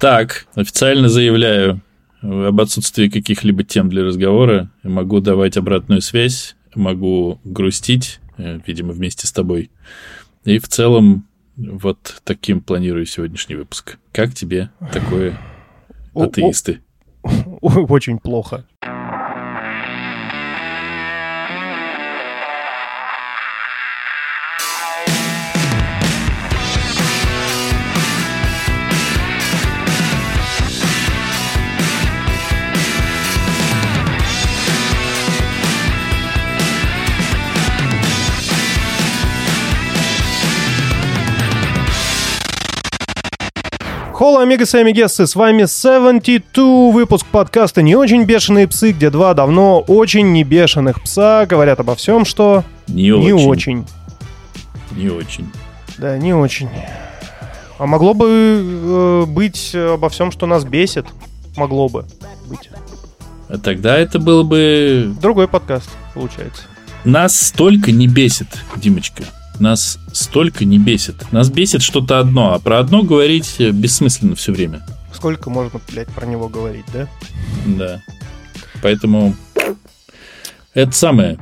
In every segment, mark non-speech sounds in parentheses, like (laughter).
Так, официально заявляю об отсутствии каких-либо тем для разговора. Могу давать обратную связь, могу грустить, э, видимо, вместе с тобой. И в целом вот таким планирую сегодняшний выпуск. Как тебе такое, атеисты? (laughs) Очень плохо. Холла, амигасы и амигессы, с вами 72 выпуск подкаста «Не очень бешеные псы», где два давно очень не бешеных пса говорят обо всем, что не, не очень. очень. Не очень. Да, не очень. А могло бы э, быть обо всем, что нас бесит. Могло бы быть. А тогда это был бы... Другой подкаст, получается. Нас столько не бесит, Димочка. Нас столько не бесит. Нас бесит что-то одно, а про одно говорить бессмысленно все время. Сколько можно, блядь, про него говорить, да? Да. Поэтому это самое,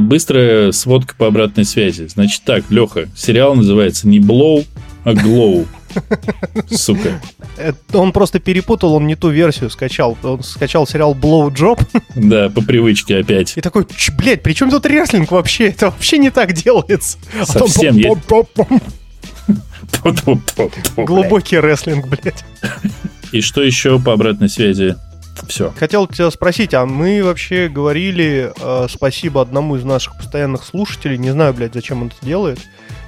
быстрая сводка по обратной связи. Значит так, Леха, сериал называется не Blow, а Glow. Сука. Он просто перепутал, он не ту версию скачал. Он скачал сериал Blow Job. Да, по привычке опять. И такой, блядь, при чем тут рестлинг вообще? Это вообще не так делается. Совсем. Глубокий рестлинг, блядь. И что еще по обратной связи? Все. Хотел тебя спросить, а мы вообще говорили э, спасибо одному из наших постоянных слушателей. Не знаю, блядь, зачем он это делает.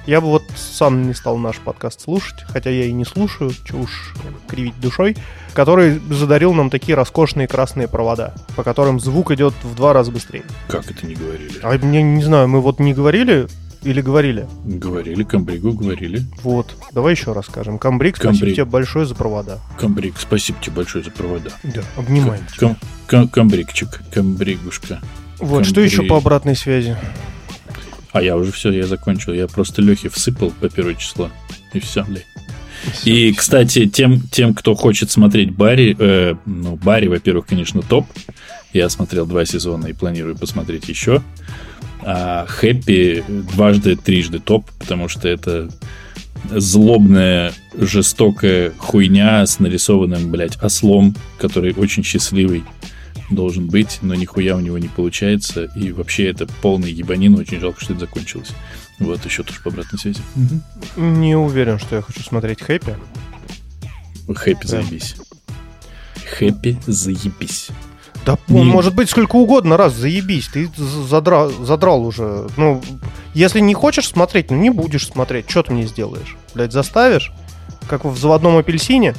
Я бы вот сам не стал наш подкаст слушать, хотя я и не слушаю, уж кривить душой, который задарил нам такие роскошные красные провода, по которым звук идет в два раза быстрее. Как это не говорили? А мне не знаю, мы вот не говорили или говорили? Говорили, Камбригу говорили. Вот, давай еще раз скажем. Камбрик, спасибо Камбрик. тебе большое за провода. Камбрик, спасибо тебе большое за провода. Да, обнимаем. Кам- кам- камбрикчик, камбригушка. Вот, Камбри... что еще по обратной связи? А я уже все, я закончил. Я просто Лехе всыпал по первое число. И все, блядь. И, кстати, тем, тем, кто хочет смотреть Барри, э, ну, Барри, во-первых, конечно, топ. Я смотрел два сезона и планирую посмотреть еще. А Хэппи дважды, трижды топ, потому что это злобная, жестокая хуйня с нарисованным, блядь, ослом, который очень счастливый должен быть, но нихуя у него не получается. И вообще это полный ебанин. Очень жалко, что это закончилось. Вот еще тоже по обратной связи. Не уверен, что я хочу смотреть Хэппи. Хэппи, заебись. Хэппи, заебись. Да, не... может быть, сколько угодно раз, заебись. Ты задра... задрал уже. Ну, если не хочешь смотреть, ну не будешь смотреть. Что ты мне сделаешь? Блять, заставишь? Как в заводном апельсине?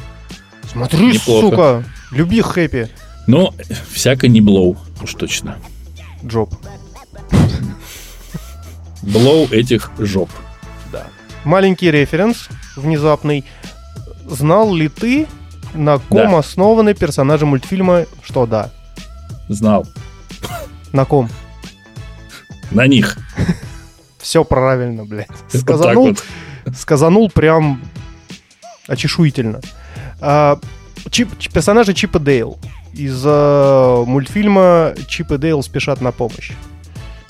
Смотри, Неплохо. сука, люби хэппи. Но всяко не блоу, уж точно. Джоб. Блоу этих жоп. Да. Маленький референс внезапный. Знал ли ты, на ком да. основаны персонажи мультфильма «Что да»? Знал. На ком? На них. Все правильно, блядь. (laughs) Сказанул, вот вот. сказанул прям очешуительно. А, чип, персонажи Чип и Дейл из э, мультфильма Чип и Дейл спешат на помощь.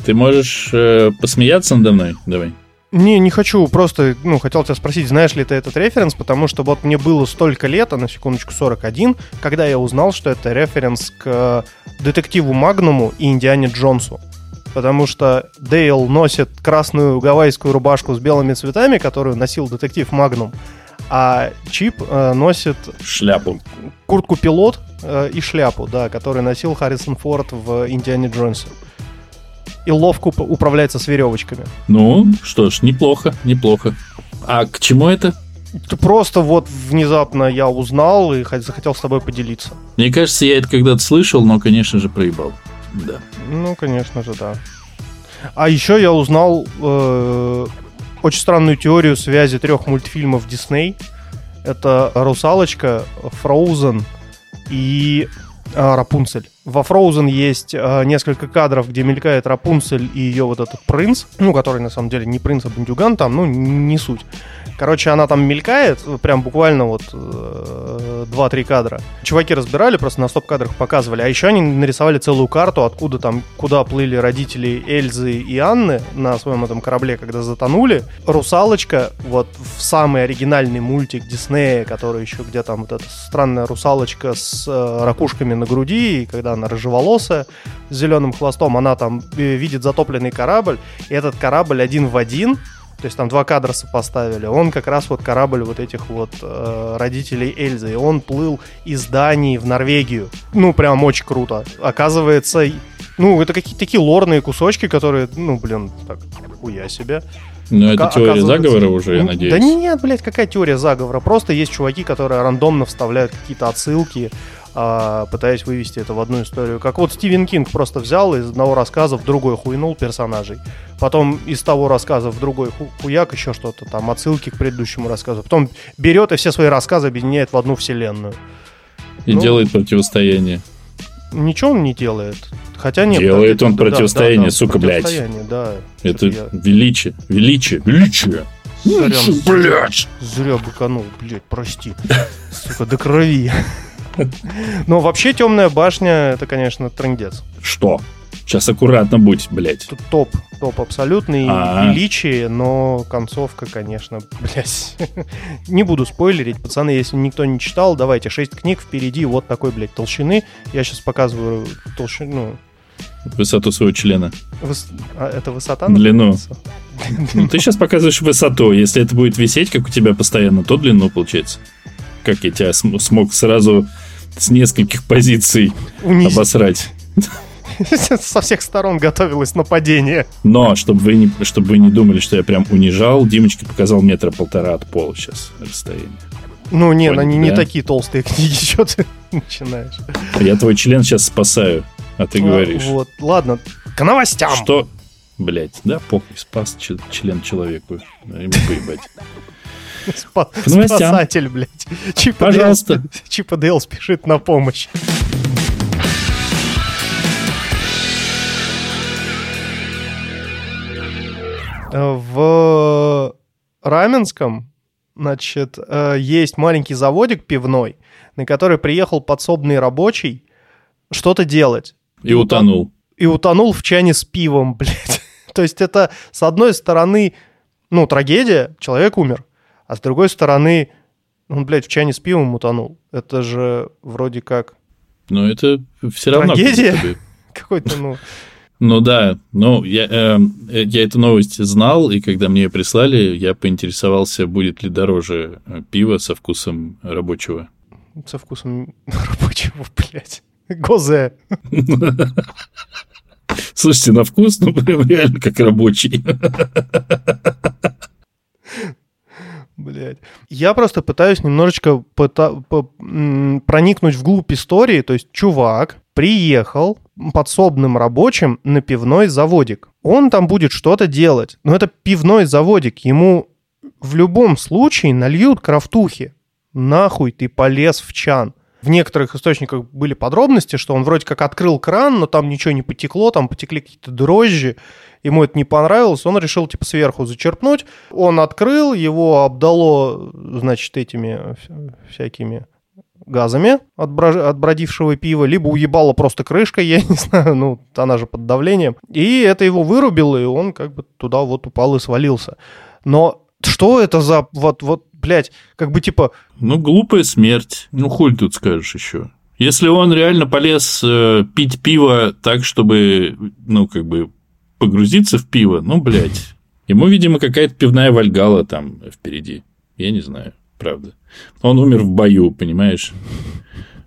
Ты можешь э, посмеяться надо мной? Давай. Не, не хочу, просто, ну, хотел тебя спросить, знаешь ли ты этот референс, потому что вот мне было столько лет, а на секундочку 41, когда я узнал, что это референс к детективу Магнуму и Индиане Джонсу. Потому что Дейл носит красную гавайскую рубашку с белыми цветами, которую носил детектив Магнум, а Чип э, носит... Шляпу. Куртку пилот э, и шляпу, да, который носил Харрисон Форд в Индиане Джонсе. И ловко управляется с веревочками. Ну, что ж, неплохо, неплохо. А к чему это? Просто вот внезапно я узнал и захотел с тобой поделиться. Мне кажется, я это когда-то слышал, но, конечно же, проебал. Да. Ну, конечно же, да. А еще я узнал э, очень странную теорию связи трех мультфильмов Дисней. Это «Русалочка», «Фроузен» и а, «Рапунцель». Во Frozen есть э, несколько кадров, где мелькает Рапунцель и ее вот этот принц, ну, который на самом деле не принц, а бандюган там, ну, не суть. Короче, она там мелькает, прям буквально вот э, 2-3 кадра. Чуваки разбирали, просто на стоп-кадрах показывали. А еще они нарисовали целую карту, откуда там, куда плыли родители Эльзы и Анны на своем этом корабле, когда затонули. Русалочка, вот в самый оригинальный мультик Диснея, который еще где там вот эта странная русалочка с э, ракушками на груди, и когда она рыжеволосая, с зеленым хвостом, она там э, видит затопленный корабль, и этот корабль один в один то есть там два кадра сопоставили. Он как раз вот корабль вот этих вот э, родителей Эльзы. И он плыл из Дании в Норвегию. Ну, прям очень круто. Оказывается, ну, это какие-то такие лорные кусочки, которые, ну, блин, так, хуя себе. Ну, это теория заговора уже, я надеюсь. Да нет, блядь, какая теория заговора? Просто есть чуваки, которые рандомно вставляют какие-то отсылки, а, пытаясь вывести это в одну историю. Как вот Стивен Кинг просто взял из одного рассказа в другой хуйнул персонажей. Потом из того рассказа в другой ху- хуяк еще что-то там, отсылки к предыдущему рассказу. Потом берет и все свои рассказы объединяет в одну вселенную. И ну, делает противостояние. Ничего он не делает. Хотя нет. Делает он противостояние, да, да, сука, противостояние, блядь. Да, это я... величие, величие, величие. Зря, блядь. Зря быканул, блядь, прости. Сука, до крови. (laughs) Но вообще темная башня это, конечно, трендец. Что? Сейчас аккуратно будь, блядь. Тут топ, топ абсолютный, А-а-а. величие, но концовка, конечно, (laughs) блядь. не буду спойлерить, пацаны, если никто не читал, давайте, 6 книг впереди вот такой, блядь, толщины. Я сейчас показываю толщину, Высоту своего члена. Выс... А это высота? Длину. (laughs) Ну, ты сейчас показываешь высоту. Если это будет висеть, как у тебя постоянно, то длину получается. Как я тебя смог сразу с нескольких позиций Унизить. обосрать. (laughs) Со всех сторон готовилось нападение. Но, чтобы вы, не, чтобы вы не думали, что я прям унижал, Димочка показал метра полтора от пола сейчас расстояние. Ну, не, Понял, они да? не такие толстые (laughs) книги, что ты (laughs) начинаешь. Я твой член сейчас спасаю, а ты а, говоришь. Вот, ладно, к новостям. Что? Блять, да, похуй, спас член человеку. Ему поебать. Спа- спасатель, блядь. Чип Пожалуйста. Дейл, Чип и Дейл спешит на помощь. В Раменском, значит, э, есть маленький заводик пивной, на который приехал подсобный рабочий что-то делать. И утонул. И утонул в чане с пивом, (laughs) блядь. То есть это, с одной стороны, ну, трагедия, человек умер. А с другой стороны, он, блядь, в чане с пивом утонул. Это же вроде как... Ну, это все равно... Трагедия? (laughs) Какой-то, ну... Ну да, ну я, э, я эту новость знал, и когда мне ее прислали, я поинтересовался, будет ли дороже э, пиво со вкусом рабочего. Со вкусом (laughs) рабочего, блядь. Гозе. (laughs) Слушайте, на вкус, ну, прям реально как рабочий. Блять. Я просто пытаюсь немножечко пыта- по- проникнуть вглубь истории. То есть чувак приехал подсобным рабочим на пивной заводик. Он там будет что-то делать. Но это пивной заводик. Ему в любом случае нальют крафтухи. Нахуй ты полез в чан. В некоторых источниках были подробности, что он вроде как открыл кран, но там ничего не потекло, там потекли какие-то дрожжи, ему это не понравилось, он решил типа сверху зачерпнуть. Он открыл, его обдало, значит, этими всякими газами от, бродившего пива, либо уебала просто крышка, (laughs) я не знаю, ну, она же под давлением. И это его вырубило, и он как бы туда вот упал и свалился. Но что это за вот, вот блядь, как бы типа... Ну, глупая смерть. Ну, хуй тут скажешь еще. Если он реально полез э, пить пиво так, чтобы, ну, как бы погрузиться в пиво, ну, блядь. Ему, видимо, какая-то пивная вальгала там впереди. Я не знаю, правда. Он умер в бою, понимаешь?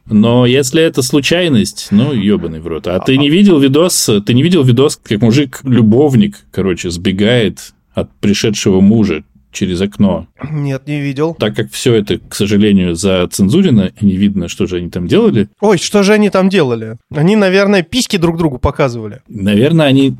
Но если это случайность, ну, ебаный в рот. А ты не видел видос, ты не видел видос, как мужик-любовник, короче, сбегает от пришедшего мужа через окно. Нет, не видел. Так как все это, к сожалению, зацензурено, и не видно, что же они там делали. Ой, что же они там делали? Они, наверное, письки друг другу показывали. Наверное, они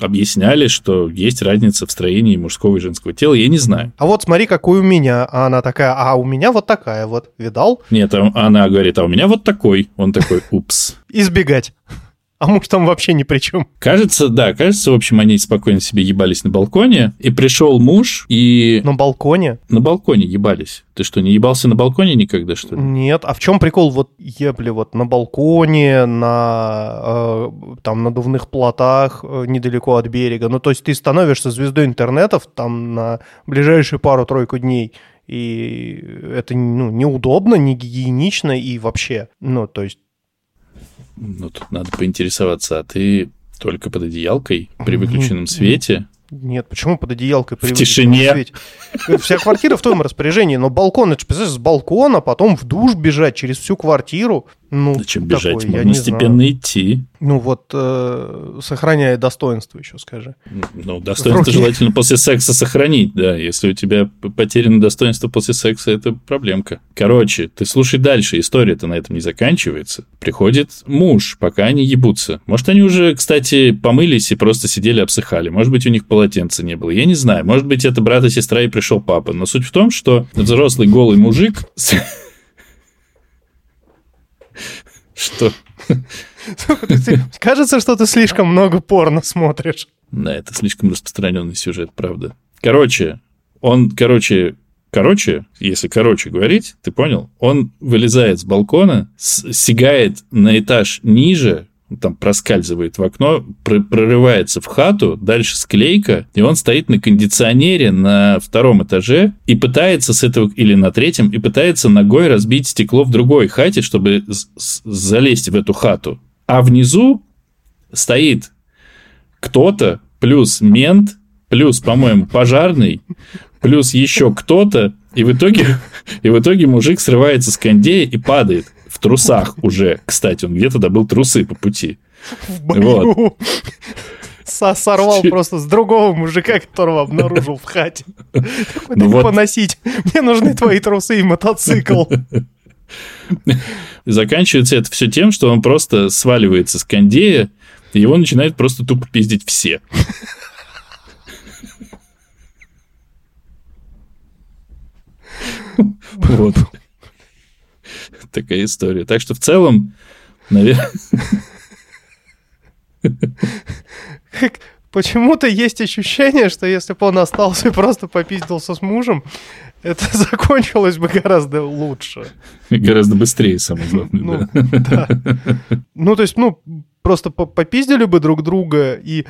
объясняли, что есть разница в строении мужского и женского тела, я не знаю. А вот смотри, какой у меня. А она такая, а у меня вот такая вот. Видал? Нет, а она говорит, а у меня вот такой. Он такой, упс. Избегать. А муж там вообще ни при чем. Кажется, да, кажется, в общем, они спокойно себе ебались на балконе, и пришел муж, и... На балконе? На балконе ебались. Ты что, не ебался на балконе никогда, что ли? Нет, а в чем прикол вот ебли вот на балконе, на э, там надувных плотах э, недалеко от берега? Ну, то есть ты становишься звездой интернетов там на ближайшие пару-тройку дней, и это ну, неудобно, не гигиенично и вообще. Ну, то есть ну, тут надо поинтересоваться, а ты только под одеялкой при выключенном свете? Нет, почему под одеялкой при в тишине? Свете? Вся квартира в твоем распоряжении, но балкон, это, представляешь, с балкона, потом в душ бежать через всю квартиру. Ну, Зачем бежать? Такое, Можно степенно идти. Ну вот, э, сохраняя достоинство еще, скажи. Ну, достоинство желательно после секса сохранить, да. Если у тебя потеряно достоинство после секса, это проблемка. Короче, ты слушай дальше, история-то на этом не заканчивается. Приходит муж, пока они ебутся. Может, они уже, кстати, помылись и просто сидели, обсыхали. Может быть, у них полотенца не было. Я не знаю. Может быть, это брат и сестра и пришел папа. Но суть в том, что взрослый голый мужик что? Кажется, что ты слишком много порно смотришь. Да, это слишком распространенный сюжет, правда. Короче, он, короче, короче, если короче говорить, ты понял? Он вылезает с балкона, сигает на этаж ниже, там проскальзывает в окно, пр прорывается в хату, дальше склейка, и он стоит на кондиционере на втором этаже и пытается с этого, или на третьем, и пытается ногой разбить стекло в другой хате, чтобы залезть в эту хату. А внизу стоит кто-то, плюс мент, плюс, по-моему, пожарный, плюс еще кто-то, и в итоге, (laughs) и в итоге мужик срывается с кондея и падает трусах (laughs) уже. Кстати, он где-то добыл трусы по пути. В бою. Вот. Сорвал просто с другого мужика, которого обнаружил в хате. Ну вот. поносить. Мне нужны твои трусы и мотоцикл. (laughs) Заканчивается это все тем, что он просто сваливается с кондея, и его начинают просто тупо пиздить все. (laughs) Вот такая история. Так что в целом, наверное... (laughs) Почему-то есть ощущение, что если бы он остался и просто попиздился с мужем, это (laughs) закончилось бы гораздо лучше. И гораздо быстрее, самое главное. Ну, да. (laughs) ну, то есть, ну, просто попиздили бы друг друга, и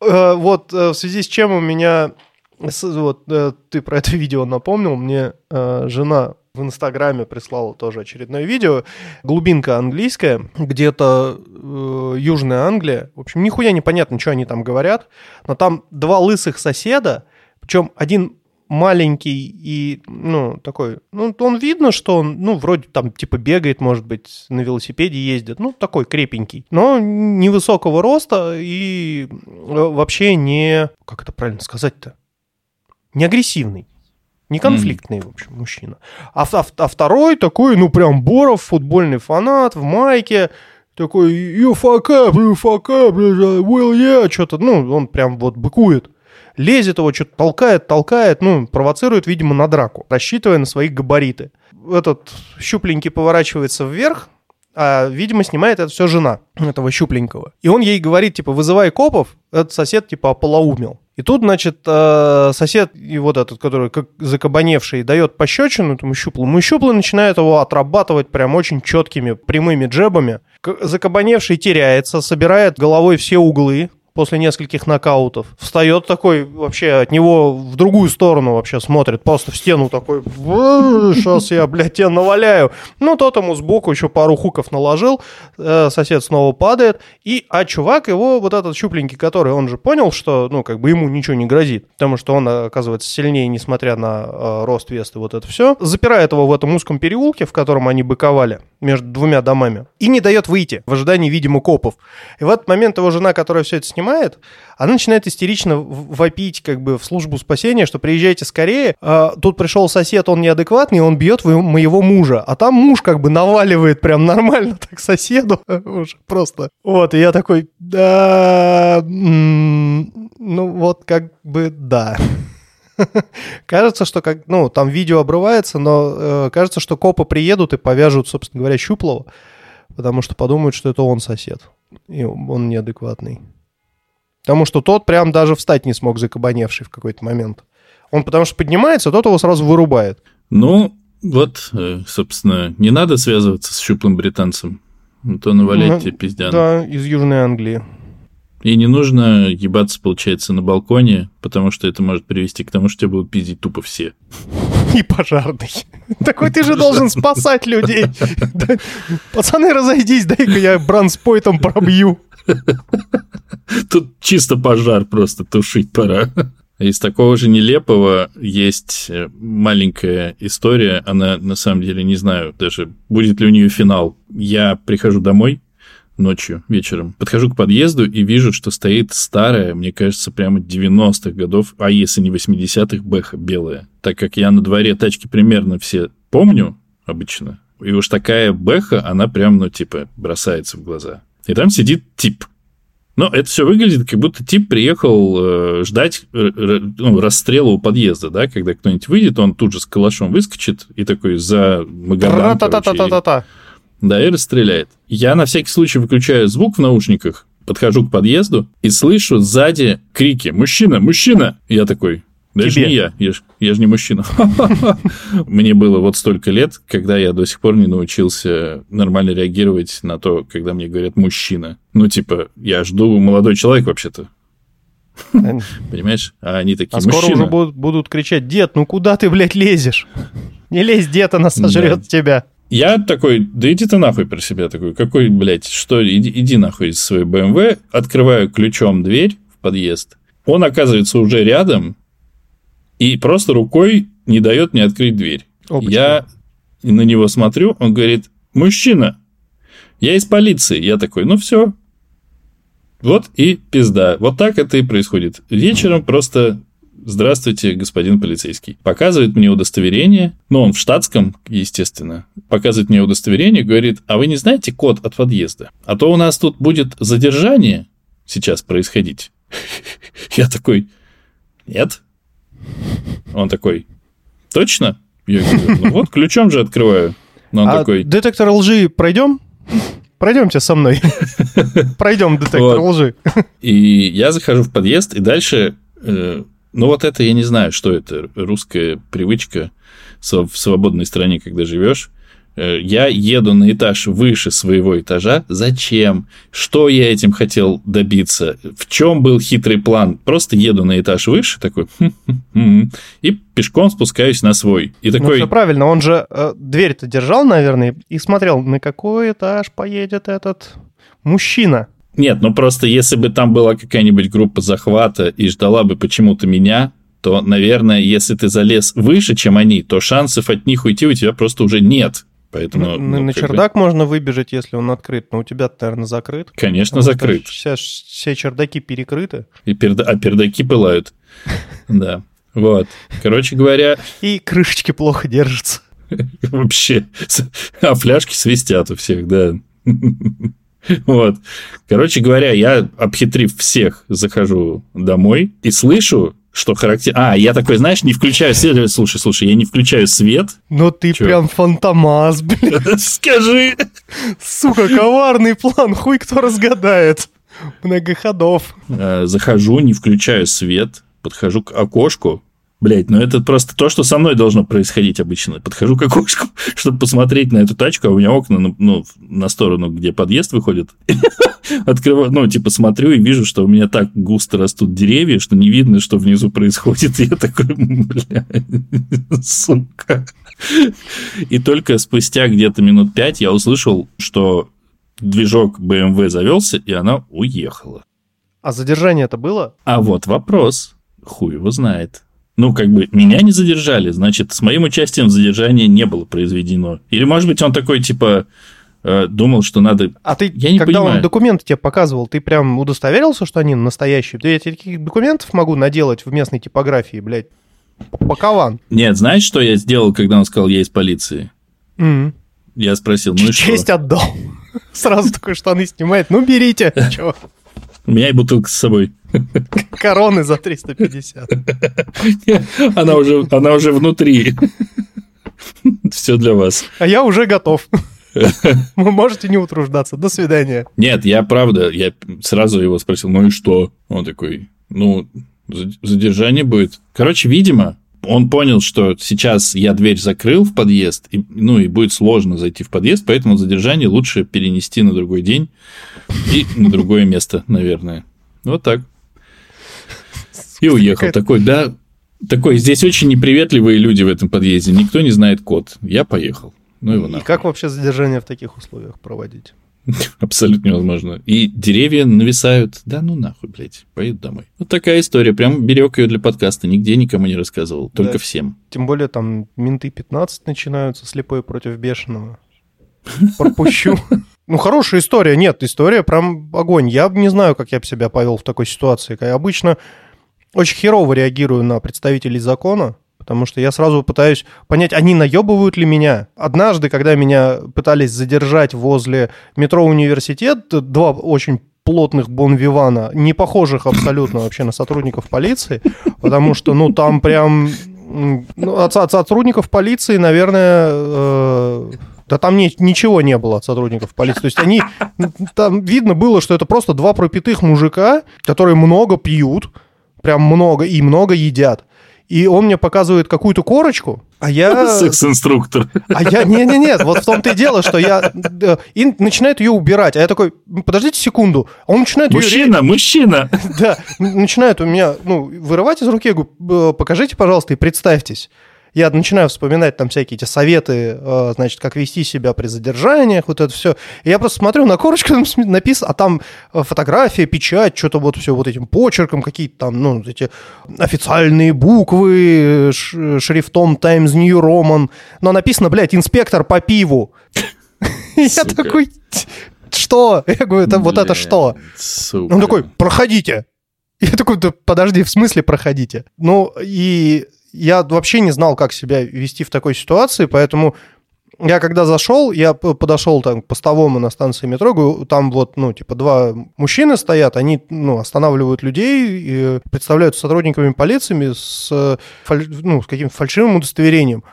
э, вот э, в связи с чем у меня... Вот э, ты про это видео напомнил, мне э, жена в Инстаграме прислал тоже очередное видео. Глубинка английская, где-то э, Южная Англия. В общем, нихуя непонятно, что они там говорят. Но там два лысых соседа, причем один маленький и, ну, такой, ну, он видно, что он, ну, вроде там, типа, бегает, может быть, на велосипеде ездит, ну, такой крепенький, но невысокого роста и э, вообще не, как это правильно сказать-то, не агрессивный. Не конфликтный, mm. в общем, мужчина. А, а, а второй такой, ну, прям Боров, футбольный фанат, в майке, такой, you fuck up, you fuck up, will yeah, что-то, ну, он прям вот быкует. Лезет его, что-то толкает, толкает, ну, провоцирует, видимо, на драку, рассчитывая на свои габариты. Этот щупленький поворачивается вверх, а, видимо, снимает это все жена этого щупленького. И он ей говорит, типа, вызывай копов, этот сосед, типа, ополоумел. И тут, значит, э, сосед, и вот этот, который как закабаневший, дает пощечину этому щуплому, и щуплый начинает его отрабатывать прям очень четкими прямыми джебами. Закабаневший теряется, собирает головой все углы, после нескольких нокаутов. Встает такой, вообще от него в другую сторону вообще смотрит, просто в стену такой, сейчас я, блядь, тебя наваляю. Ну, тот ему сбоку еще пару хуков наложил, э, сосед снова падает, и, а чувак его, вот этот щупленький, который, он же понял, что, ну, как бы ему ничего не грозит, потому что он, оказывается, сильнее, несмотря на э, рост, вес и вот это все, запирает его в этом узком переулке, в котором они быковали, между двумя домами и не дает выйти в ожидании, видимо, копов. И в этот момент его жена, которая все это снимает, она начинает истерично вопить как бы в службу спасения, что приезжайте скорее, а, тут пришел сосед, он неадекватный, он бьет моего мужа, а там муж как бы наваливает прям нормально так соседу, (laughs) уже просто. Вот, и я такой, да, ну вот как бы да. (laughs) кажется, что как, ну, там видео обрывается, но э, кажется, что копы приедут и повяжут, собственно говоря, Щуплова, потому что подумают, что это он сосед, и он неадекватный. Потому что тот прям даже встать не смог, закабаневший в какой-то момент. Он потому что поднимается, тот его сразу вырубает. Ну, вот, э, собственно, не надо связываться с щуплым британцем. А то навалять ну, тебе пиздян. Да, из Южной Англии. И не нужно ебаться, получается, на балконе, потому что это может привести к тому, что тебя будут пиздить тупо все. (laughs) И пожарный. (laughs) Такой ты же должен спасать людей. (laughs) Пацаны, разойдись, дай-ка я бранспойтом пробью. Тут чисто пожар просто тушить пора. Из такого же нелепого есть э, маленькая история. Она, на самом деле, не знаю даже, будет ли у нее финал. Я прихожу домой, ночью, вечером. Подхожу к подъезду и вижу, что стоит старая, мне кажется, прямо 90-х годов, а если не 80-х, бэха белая. Так как я на дворе тачки примерно все помню обычно, и уж такая бэха, она прям, ну, типа, бросается в глаза. И там сидит тип. Но это все выглядит, как будто тип приехал э, ждать э, ну, расстрела у подъезда, да, когда кто-нибудь выйдет, он тут же с калашом выскочит и такой за Магадан, короче, да, и расстреляет. Я на всякий случай выключаю звук в наушниках, подхожу к подъезду и слышу сзади крики «Мужчина! Мужчина!» Я такой, да это не я, я же, я же не мужчина. (laughs) Мне было вот столько лет, когда я до сих пор не научился нормально реагировать на то, когда мне говорят «мужчина». Ну, типа, я жду молодой человек вообще-то. (laughs) Понимаешь? А они такие, А скоро уже будут, будут кричать, дед, ну куда ты, блядь, лезешь? Не лезь, дед, она сожрет да. тебя. Я такой, да иди ты нахуй про себя такой, какой, блядь, что, иди, иди нахуй из своей BMW, открываю ключом дверь в подъезд, он оказывается уже рядом и просто рукой не дает мне открыть дверь. Опачка. Я на него смотрю, он говорит, мужчина, я из полиции. Я такой, ну все, вот и пизда. Вот так это и происходит. Вечером просто Здравствуйте, господин полицейский. Показывает мне удостоверение, ну, он в штатском, естественно. Показывает мне удостоверение, говорит, а вы не знаете код от подъезда? А то у нас тут будет задержание сейчас происходить. (laughs) Я такой, нет. Он такой, точно? Я говорю, ну вот, ключом же открываю. Но он а такой... детектор лжи пройдем? Пройдемте со мной. Пройдем детектор вот. лжи. И я захожу в подъезд, и дальше э, ну, вот это я не знаю, что это. Русская привычка в свободной стране, когда живешь. Э, я еду на этаж выше своего этажа. Зачем? Что я этим хотел добиться? В чем был хитрый план? Просто еду на этаж выше, такой, и пешком спускаюсь на свой. И ну, такой... Ну, все правильно, он же э, дверь-то держал, наверное, и смотрел, на какой этаж поедет этот мужчина. Нет, ну просто если бы там была какая-нибудь группа захвата и ждала бы почему-то меня, то, наверное, если ты залез выше, чем они, то шансов от них уйти у тебя просто уже нет. Поэтому, ну, ну, на чердак бы... можно выбежать, если он открыт, но у тебя, наверное, закрыт. Конечно, закрыт. Все, все чердаки перекрыты. И перда... А пердаки пылают. (laughs) Да. Вот. Короче говоря... И крышечки плохо держатся. (laughs) Вообще. А фляжки свистят у всех, да. (laughs) Вот. Короче говоря, я, обхитрив всех, захожу домой и слышу, что характерно... А, я такой, знаешь, не включаю свет. Слушай, слушай, я не включаю свет. Но ты Чё? прям фантомас, (laughs) блядь. Скажи. Сука, коварный план, хуй кто разгадает. Много ходов. Э, захожу, не включаю свет, подхожу к окошку, Блять, ну это просто то, что со мной должно происходить обычно. Подхожу к окошку, (laughs) чтобы посмотреть на эту тачку, а у меня окна ну, ну на сторону, где подъезд выходит. (laughs) Открываю, ну, типа смотрю и вижу, что у меня так густо растут деревья, что не видно, что внизу происходит. И (laughs) я такой, бля, сука. И только спустя где-то минут пять я услышал, что движок BMW завелся, и она уехала. А задержание это было? А вот вопрос. Хуй его знает ну, как бы, меня не задержали, значит, с моим участием задержание не было произведено. Или, может быть, он такой, типа, э, думал, что надо... А ты, Я не когда понимаю. он документы тебе показывал, ты прям удостоверился, что они настоящие? Я тебе таких документов могу наделать в местной типографии, блядь. Пакован. Нет, знаешь, что я сделал, когда он сказал, я из полиции? Мгм. Я спросил, ну и Честь что? отдал. (laughs) Сразу такой штаны снимает. Ну, берите. (laughs) Чё, У меня и бутылка с собой. Короны за 350. Она уже, она уже внутри. Все для вас. А я уже готов. Вы можете не утруждаться. До свидания. Нет, я правда, я сразу его спросил, ну и что? Он такой, ну, за- задержание будет. Короче, видимо, он понял, что сейчас я дверь закрыл в подъезд, и, ну и будет сложно зайти в подъезд, поэтому задержание лучше перенести на другой день и на другое место, наверное. Вот так. И уехал. Такой, да, такой, здесь очень неприветливые люди в этом подъезде, никто не знает код. Я поехал. Ну его И нахуй. как вообще задержание в таких условиях проводить? (laughs) Абсолютно невозможно. И деревья нависают. Да ну нахуй, блядь, поеду домой. Вот такая история. Прям берег ее для подкаста. Нигде никому не рассказывал. Только Да. всем. Тем более там менты 15 начинаются, слепой против бешеного. (laughs) Пропущу. Ну, хорошая история. Нет, история прям огонь. Я не знаю, как я бы себя повел в такой ситуации. Обычно очень херово реагирую на представителей закона, потому что я сразу пытаюсь понять, они наебывают ли меня. Однажды, когда меня пытались задержать возле метро «Университет», два очень плотных бонвивана, не похожих абсолютно вообще на сотрудников полиции, потому что, ну, там прям... Ну, от, от сотрудников полиции, наверное, э, да там ни- ничего не было от сотрудников полиции. То есть они... Там видно было, что это просто два пропитых мужика, которые много пьют, прям много, и много едят. И он мне показывает какую-то корочку, а я... (laughs) Секс-инструктор. А я, не-не-не, вот в том-то и дело, что я... э, И начинает ее убирать. А я такой, «Ну, подождите секунду. А он начинает ее... Мужчина, мужчина. (laughs) Да, начинает у меня, ну, вырывать из руки, я говорю, «Э, покажите, пожалуйста, и представьтесь. Я начинаю вспоминать там всякие эти советы, э, значит, как вести себя при задержаниях, вот это все. И я просто смотрю на корочку, там написано, а там э, фотография, печать, что-то вот все вот этим почерком, какие-то там, ну, эти официальные буквы, э, шрифтом Times New Roman. Но написано, блядь, инспектор по пиву. (laughs) Я такой, что? Я говорю, это вот это что? Он такой, проходите. Я такой, да подожди, в смысле проходите? Ну, и я вообще не знал, как себя вести в такой ситуации, поэтому я когда зашел, я подошел там к постовому на станции метро, там вот, ну, типа, два мужчины стоят, они, ну, останавливают людей, и представляются сотрудниками полиции с, ну, с каким-то фальшивым удостоверением.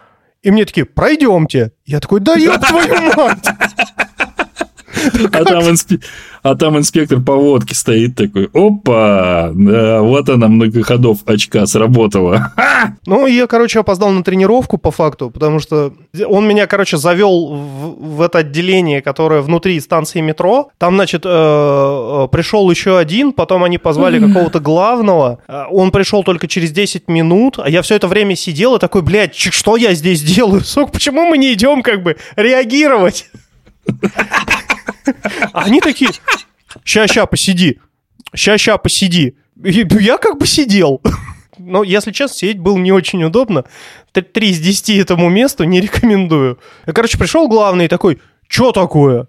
И мне такие, пройдемте. Я такой, да ёб твою мать! А там, инспе- а там инспектор по водке стоит такой, опа, да, вот она многоходов очка сработала. (laughs) Ну, я, короче, опоздал на тренировку по факту, потому что он меня, короче, завел в, в это отделение, которое внутри станции метро. Там, значит, э, э, пришел еще один, потом они позвали какого-то главного. Э, Он пришел только через 10 минут, а я все это время сидел и такой, блядь, что я здесь делаю? (laughs) Сука, почему мы не идем, как бы, реагировать? (laughs) Они такие, ща-ща, посиди, ща-ща, посиди. Я как бы сидел. Но, если честно, сидеть было не очень удобно. Три из десяти этому месту не рекомендую. Я, короче, пришел главный и такой, что такое?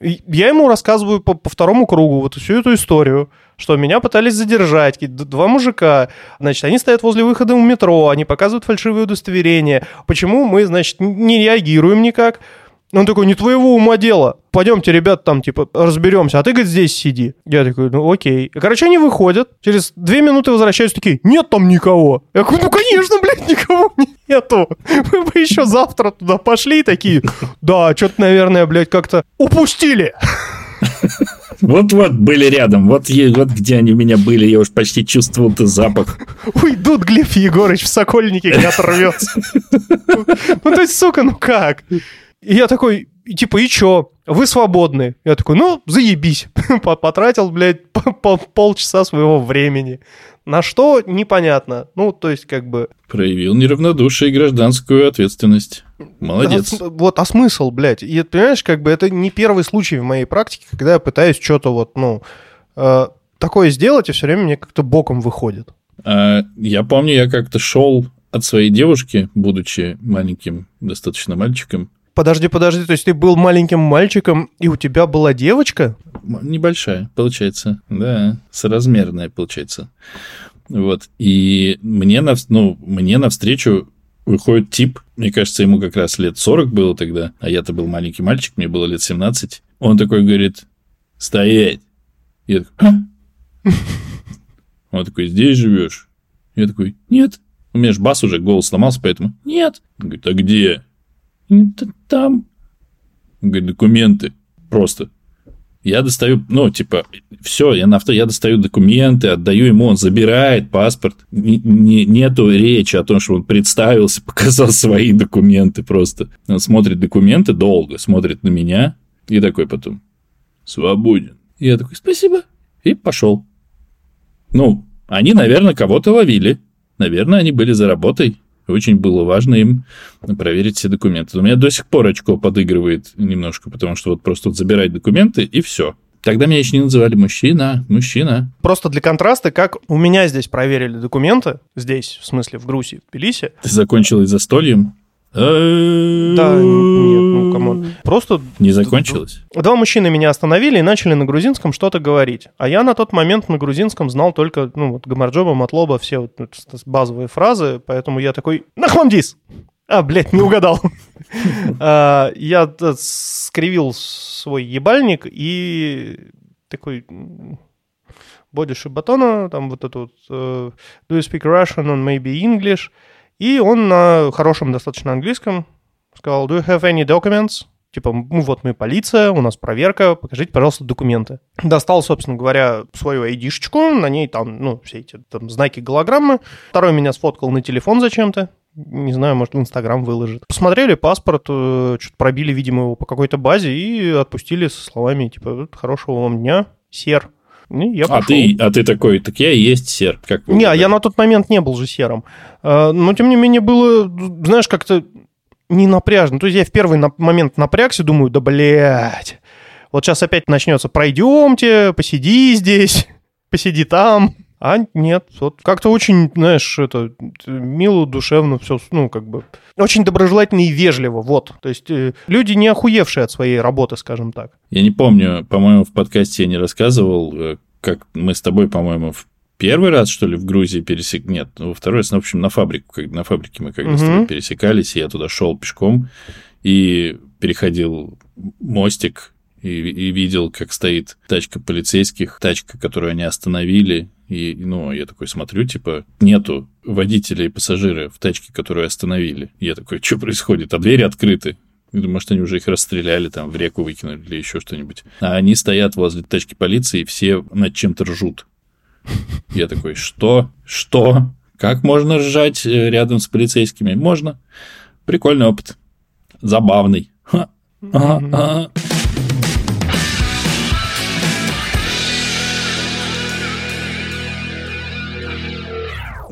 Я ему рассказываю по, по второму кругу вот всю эту историю, что меня пытались задержать, два мужика, значит, они стоят возле выхода в метро, они показывают фальшивые удостоверения. Почему мы, значит, не реагируем никак? Он такой, не твоего ума дело. Пойдемте, ребят, там, типа, разберемся. А ты, говорит, здесь сиди. Я такой, ну, окей. И, короче, они выходят. Через две минуты возвращаются такие, нет там никого. Я говорю, ну, конечно, блядь, никого нету. Мы бы еще завтра туда пошли такие. Да, что-то, наверное, блядь, как-то упустили. Вот-вот были рядом, вот, вот где они у меня были, я уж почти чувствовал ты запах. Уйдут Глеб Егорыч в Сокольнике, где оторвется. Ну, то есть, сука, ну как? И я такой, типа, и чё? Вы свободны. Я такой, ну, заебись. (laughs) По- Потратил, блядь, (laughs) по- по- полчаса своего времени. На что? Непонятно. Ну, то есть, как бы... Проявил неравнодушие и гражданскую ответственность. Молодец. А вот, а смысл, блядь? И, понимаешь, как бы это не первый случай в моей практике, когда я пытаюсь что-то вот, ну, э, такое сделать, и все время мне как-то боком выходит. А, я помню, я как-то шел от своей девушки, будучи маленьким достаточно мальчиком, Подожди, подожди, то есть ты был маленьким мальчиком, и у тебя была девочка? Небольшая, получается. Да, соразмерная, получается. Вот. И мне, на, ну, мне навстречу выходит тип, мне кажется, ему как раз лет 40 было тогда, а я-то был маленький мальчик, мне было лет 17. Он такой говорит, стоять. Я такой, а? Он такой, здесь живешь? Я такой, нет. У меня же бас уже, голос сломался, поэтому нет. Он говорит, а где? Там. Говорит, документы. Просто. Я достаю, ну, типа, все, я на авто, я достаю документы, отдаю ему, он забирает паспорт. Не, не, нету речи о том, что он представился, (laughs) показал свои документы просто. Он смотрит документы долго, смотрит на меня и такой потом, свободен. Я такой, спасибо. И пошел. Ну, они, наверное, кого-то ловили. Наверное, они были за работой. Очень было важно им проверить все документы. У меня до сих пор очко подыгрывает немножко, потому что вот просто вот забирать документы и все. Тогда меня еще не называли мужчина, мужчина. Просто для контраста, как у меня здесь проверили документы, здесь, в смысле, в Грузии, в Тбилиси. Ты закончил и застольем? Да, нет, ну, come on. Просто... Не закончилось? Два мужчины меня остановили и начали на грузинском что-то говорить. А я на тот момент на грузинском знал только, ну, вот, გამარჯობა, მადლობა, все вот базовые фразы, поэтому я такой, ნახვამდის! А, блядь, не угадал. (laughs) А, я скривил свой ебальник и такой ბოდიში ბატონო, там вот это вот э, Do you speak Russian or maybe English? И он на хорошем достаточно английском сказал, do you have any documents? Типа, ну вот мы полиция, у нас проверка, покажите, пожалуйста, документы. Достал, собственно говоря, свою ID-шечку, на ней там, ну, все эти там знаки голограммы. Второй меня сфоткал на телефон зачем-то. Не знаю, может, в Инстаграм выложит. Посмотрели паспорт, э, что-то пробили, видимо, его по какой-то базе и отпустили со словами, типа, хорошего вам дня, сер. И я а, ты, а ты такой, так я и есть сер. Как не, я на тот момент не был же сером. А, но, тем не менее, было, знаешь, как-то не напряжно. То есть я в первый момент напрягся, думаю, да, блядь, вот сейчас опять начнется, пройдемте, посиди здесь, посиди там. А нет, вот как-то очень, знаешь, это мило, душевно, все, ну, как бы, очень доброжелательно и вежливо, вот. То есть э, люди не охуевшие от своей работы, скажем так. Я не помню, по-моему, в подкасте я не рассказывал, э, как мы с тобой, по-моему, в первый раз, что ли, в Грузии пересек... Нет, ну, во второй раз, ну, в общем, на фабрику, на фабрике мы когда угу. пересекались, и я туда шел пешком и переходил мостик и, и видел, как стоит тачка полицейских, тачка, которую они остановили, и, ну, я такой смотрю, типа, нету водителя и пассажира в тачке, которую остановили. Я такой, что происходит? А двери открыты. Может, они уже их расстреляли, там, в реку выкинули или еще что-нибудь. А они стоят возле тачки полиции, и все над чем-то ржут. Я такой, что? Что? Как можно ржать э, рядом с полицейскими? Можно. Прикольный опыт. Забавный. Ха. Ага, ага.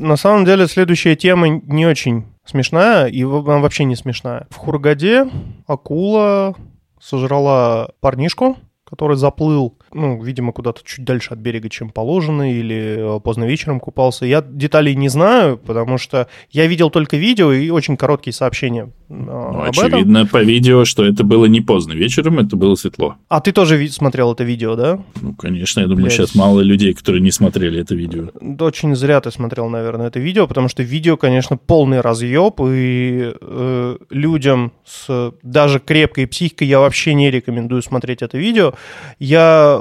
На самом деле следующая тема не очень смешная, и вообще не смешная. В Хургаде акула сожрала парнишку, который заплыл, ну, видимо, куда-то чуть дальше от берега, чем положено, или э, поздно вечером купался. Я деталей не знаю, потому что я видел только видео и очень короткие сообщения э, ну, очевидно этом. по видео, что это было не поздно вечером, это было светло. А ты тоже смотрел это видео, да? Ну, конечно, я думаю, Блядь. сейчас мало людей, которые не смотрели это видео. Очень зря ты смотрел, наверное, это видео, потому что видео, конечно, полный разъеб, и э, людям с даже крепкой психикой я вообще не рекомендую смотреть это видео. Я,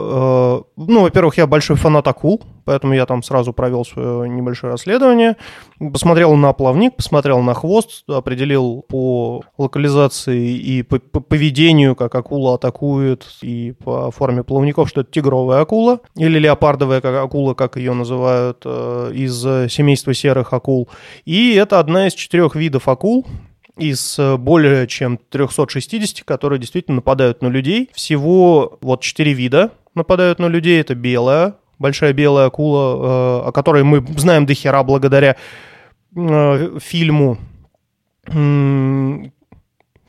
ну, во-первых, я большой фанат акул, поэтому я там сразу провел свое небольшое расследование, посмотрел на плавник, посмотрел на хвост, определил по локализации и по, по поведению, как акула атакует, и по форме плавников, что это тигровая акула, или леопардовая как акула, как ее называют, э, из семейства серых акул. И это одна из четырех видов акул, из э, более чем 360, которые действительно нападают на людей. Всего вот 4 вида нападают на людей. Это белая, большая белая акула, э, о которой мы знаем до хера благодаря э, фильму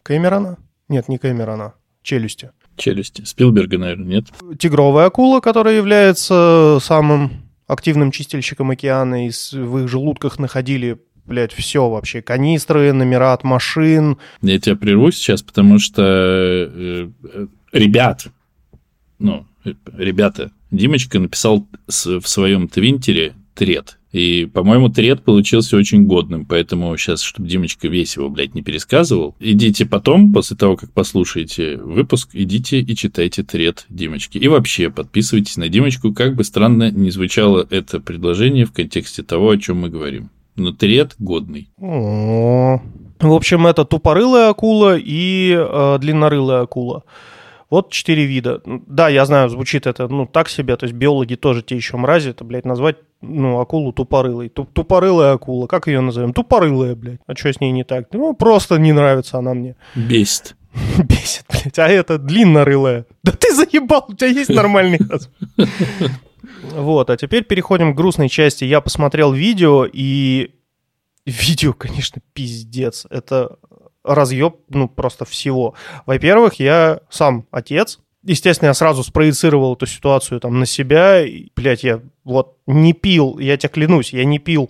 Кэмерона? Нет, не Кэмерона. «Челюсти». «Челюсти». Спилберга, наверное, нет? Тигровая акула, которая является самым активным чистильщиком океана, и в их желудках находили блядь, все вообще. Канистры, номера от машин. Я тебя прерву сейчас, потому что э, э, ребят, ну, ребята, Димочка написал в своем твинтере тред. И, по-моему, тред получился очень годным, поэтому сейчас, чтобы Димочка весь его, блядь, не пересказывал, идите потом, после того, как послушаете выпуск, идите и читайте тред Димочки. И вообще подписывайтесь на Димочку, как бы странно не звучало это предложение в контексте того, о чем мы говорим. Но тред годный. В общем, это тупорылая акула и э, длиннорылая акула. Вот четыре вида. Да, я знаю, звучит это, ну, так себе, то есть биологи тоже те еще мрази, это, блядь, назвать, ну, акулу тупорылой. Тупорылая акула, как ее назовем? Тупорылая, блядь. А что с ней не так? Ну, просто не нравится она мне. Бесит. (laughs) Бесит, блядь. А это длиннорылая. Да ты заебал, у тебя есть нормальный (laughs) Вот, а теперь переходим к грустной части. Я посмотрел видео, и видео, конечно, пиздец. Это разъеб, ну, просто всего. Во-первых, я сам отец, Естественно, я сразу спроецировал эту ситуацию там на себя. И, блядь, я вот не пил, я тебе клянусь, я не пил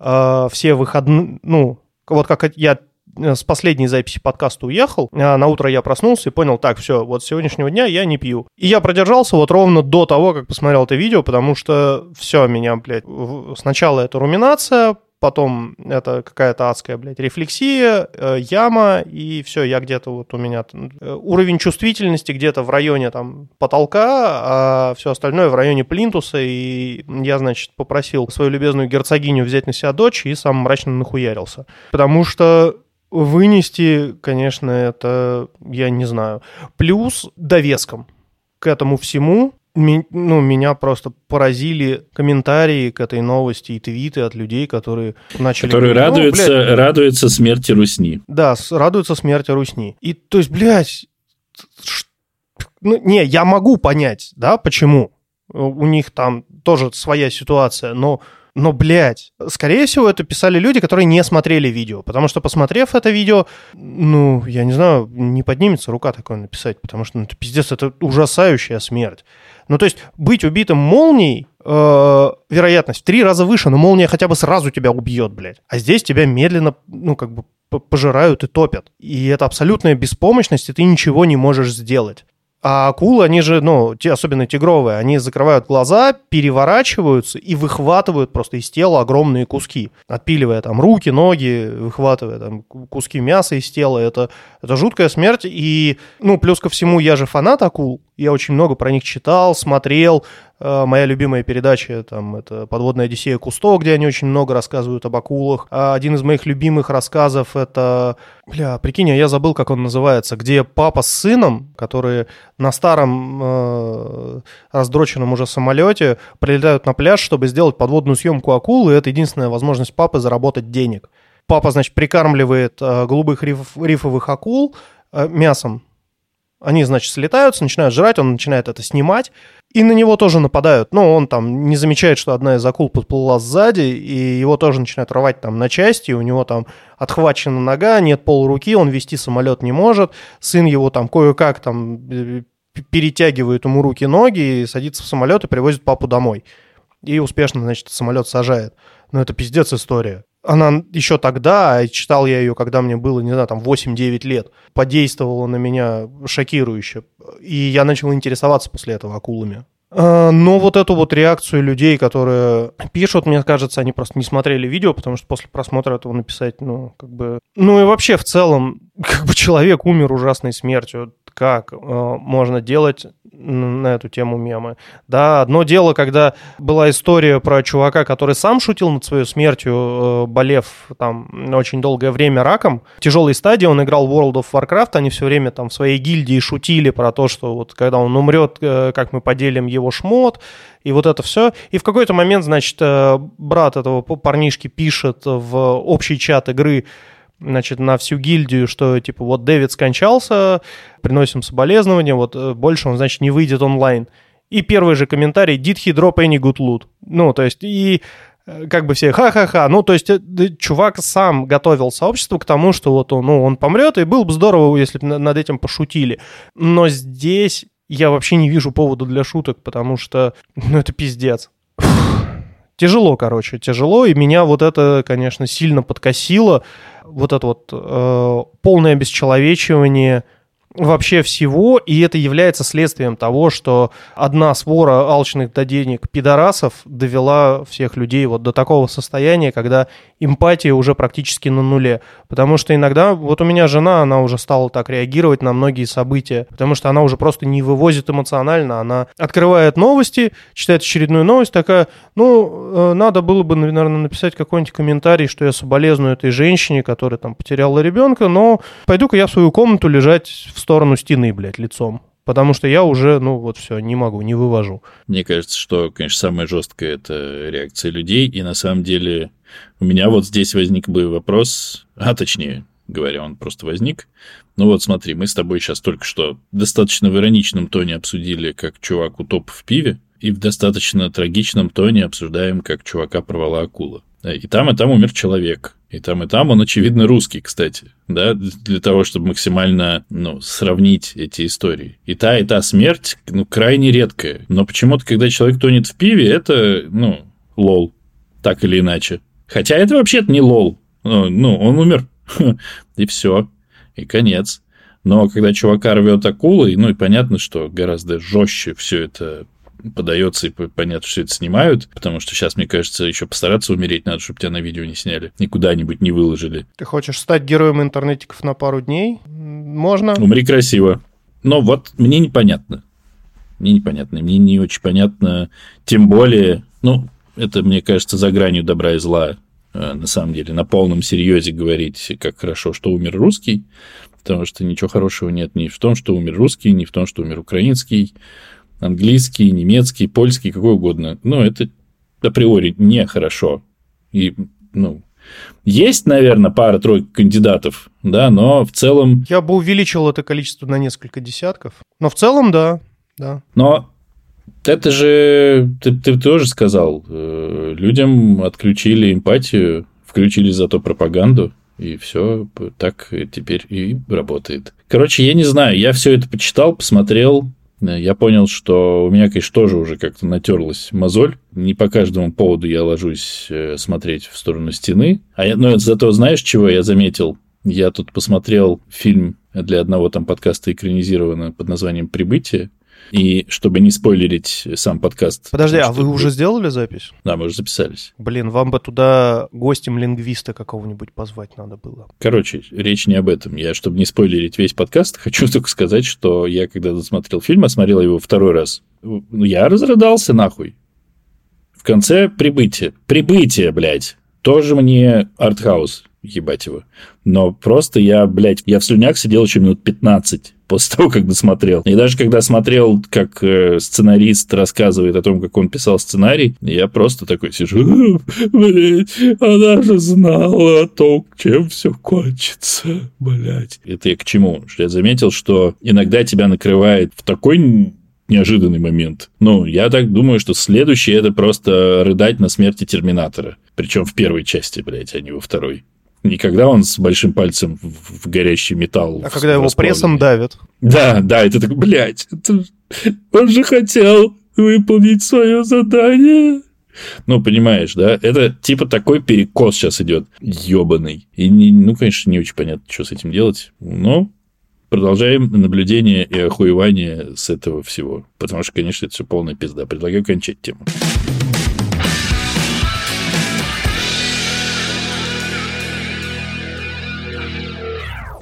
э, все выходные, ну, вот как я э, с последней записи подкаста уехал, а на утро я проснулся и понял, так, все, вот с сегодняшнего дня я не пью. И я продержался вот ровно до того, как посмотрел это видео, потому что все, меня, блядь, сначала это руминация, потом это какая-то адская, блядь, рефлексия, э, яма, и все, я где-то вот у меня э, уровень чувствительности где-то в районе там потолка, а все остальное в районе плинтуса, и я, значит, попросил свою любезную герцогиню взять на себя дочь и сам мрачно нахуярился. Потому что вынести, конечно, это я не знаю. Плюс довеском к этому всему ну, меня просто поразили комментарии к этой новости и твиты от людей, которые начали... Которые говорить, радуются, ну, блядь, радуются смерти Русни. Да, радуются смерти Русни. И, то есть, блядь, ну, не, я могу понять, да, почему. У них там тоже своя ситуация, но но, блядь, скорее всего, это писали люди, которые не смотрели видео. Потому что, посмотрев это видео, ну, я не знаю, не поднимется рука такое написать, потому что ну, это пиздец, это ужасающая смерть. Ну, то есть быть убитым молнией э, вероятность в три раза выше, но молния хотя бы сразу тебя убьет, блядь. А здесь тебя медленно, ну, как бы пожирают и топят. И это абсолютная беспомощность, и ты ничего не можешь сделать. А акулы, они же, ну, те, особенно тигровые, они закрывают глаза, переворачиваются и выхватывают просто из тела огромные куски, отпиливая там руки, ноги, выхватывая там куски мяса из тела. Это, это жуткая смерть. И, ну, плюс ко всему, я же фанат акул, я очень много про них читал, смотрел, моя любимая передача, там, это «Подводная Одиссея Кусто», где они очень много рассказывают об акулах. А один из моих любимых рассказов — это... Бля, прикинь, а я забыл, как он называется, где папа с сыном, которые на старом э, раздроченном уже самолете прилетают на пляж, чтобы сделать подводную съемку акул, и это единственная возможность папы заработать денег. Папа, значит, прикармливает э, голубых риф, рифовых акул э, мясом. Они, значит, слетаются, начинают жрать, он начинает это снимать, и на него тоже нападают. Но он там не замечает, что одна из акул подплыла сзади, и его тоже начинают рвать там на части, у него там отхвачена нога, нет полуруки, он вести самолет не может, сын его там кое-как там э, перетягивает ему руки-ноги, садится в самолет и привозит папу домой. И успешно, значит, самолет сажает. Ну, это пиздец история. Она еще тогда, а читал я ее, когда мне было, не знаю, там 8-9 лет, подействовала на меня шокирующе. И я начал интересоваться после этого акулами. А, но вот эту вот реакцию людей, которые пишут, мне кажется, они просто не смотрели видео, потому что после просмотра этого написать, ну, как бы... Ну и вообще в целом, (laughs) как бы человек умер ужасной смертью как э, можно делать на эту тему мемы. Да, одно дело, когда была история про чувака, который сам шутил над своей смертью, э, болев там очень долгое время раком. В тяжелой стадии он играл в World of Warcraft, они все время там в своей гильдии шутили про то, что вот когда он умрет, э, как мы поделим его шмот, и вот это все. И в какой-то момент, значит, э, брат этого парнишки пишет в общий чат игры, значит, на всю гильдию, что, типа, вот Дэвид скончался, приносим соболезнования, вот э, больше он, значит, не выйдет онлайн. И первый же комментарий «Did he drop any good loot?» Ну, то есть, и э, как бы все ха-ха-ха. Ну, то есть, э, чувак сам готовил сообщество к тому, что вот он, ну, он помрет, и было бы здорово, если бы над этим пошутили. Но здесь я вообще не вижу повода для шуток, потому что, ну, это пиздец. Тяжело, короче, тяжело, и меня вот это, конечно, сильно подкосило. Вот это вот э, полное обесчеловечивание – вообще всего, и это является следствием того, что одна свора алчных до денег пидорасов довела всех людей вот до такого состояния, когда эмпатия уже практически на нуле. Потому что иногда, вот у меня жена, она уже стала так реагировать на многие события, потому что она уже просто не вывозит эмоционально, она открывает новости, читает очередную новость, такая, ну, э, надо было бы, наверное, написать какой-нибудь комментарий, что я соболезную этой женщине, которая там потеряла ребенка, но пойду-ка я в свою комнату лежать в сторону стены, блядь, лицом. Потому что я уже, ну вот все, не могу, не вывожу. Мне кажется, что, конечно, самое жесткое это реакция людей. И на самом деле у меня вот здесь возник бы вопрос, а точнее говоря, он просто возник. Ну вот смотри, мы с тобой сейчас только что достаточно в ироничном тоне обсудили, как чувак утоп в пиве, и в достаточно трагичном тоне обсуждаем, как чувака порвала акула. И там, и там умер человек. И там, и там он, очевидно, русский, кстати, да, для того, чтобы максимально, ну, сравнить эти истории. И та, и та смерть, ну, крайне редкая. Но почему-то, когда человек тонет в пиве, это, ну, лол, так или иначе. Хотя это вообще-то не лол. Ну, ну он умер, (laughs) и все, и конец. Но когда чувака рвет акулой, ну и понятно, что гораздо жестче все это подается и понятно, что это снимают, потому что сейчас, мне кажется, еще постараться умереть надо, чтобы тебя на видео не сняли, и куда-нибудь не выложили. Ты хочешь стать героем интернетиков на пару дней? Можно. Умри красиво. Но вот мне непонятно. Мне непонятно. Мне не очень понятно. Тем более, ну, это, мне кажется, за гранью добра и зла. Э, на самом деле, на полном серьезе говорить, как хорошо, что умер русский, потому что ничего хорошего нет ни в том, что умер русский, ни в том, что умер украинский английский, немецкий, польский, какой угодно. Ну, это априори нехорошо. И, ну, есть, наверное, пара-тройка кандидатов, да, но в целом... Я бы увеличил это количество на несколько десятков. Но в целом, да, да. Но это же, ты, ты тоже сказал, э, людям отключили эмпатию, включили зато пропаганду, и все так теперь и работает. Короче, я не знаю, я все это почитал, посмотрел, я понял, что у меня, конечно, тоже уже как-то натерлась мозоль. Не по каждому поводу я ложусь э, смотреть в сторону стены. А я, но зато знаешь, чего я заметил? Я тут посмотрел фильм для одного там подкаста экранизированного под названием «Прибытие». И чтобы не спойлерить сам подкаст. Подожди, а вы уже сделали запись? Да, мы уже записались. Блин, вам бы туда гостем лингвиста какого-нибудь позвать надо было. Короче, речь не об этом. Я, чтобы не спойлерить весь подкаст, (laughs) хочу только сказать, что я, когда досмотрел фильм, осмотрел его второй раз, ну, я разрыдался нахуй. В конце прибытие. Прибытие, блядь. Тоже мне артхаус, ебать его. Но просто я, блядь, я в слюнях сидел еще минут 15 после (laughs) того, как досмотрел. И даже когда смотрел, как э, сценарист рассказывает о том, как он писал сценарий, я просто такой сижу, блядь, она же знала о том, чем все кончится, блядь. Это я к чему? Что я заметил, что иногда тебя накрывает в такой неожиданный момент. Ну, я так думаю, что следующий это просто рыдать на смерти Терминатора. Причем в первой части, блядь, а не во второй. Никогда он с большим пальцем в горящий металл. А когда его прессом давят. Да, да, это так, блядь, это... он же хотел выполнить свое задание. Ну, понимаешь, да? Это типа такой перекос сейчас идет, ебаный. И, не, ну, конечно, не очень понятно, что с этим делать. Но продолжаем наблюдение и охуевание с этого всего. Потому что, конечно, это все полная пизда. Предлагаю кончать тему.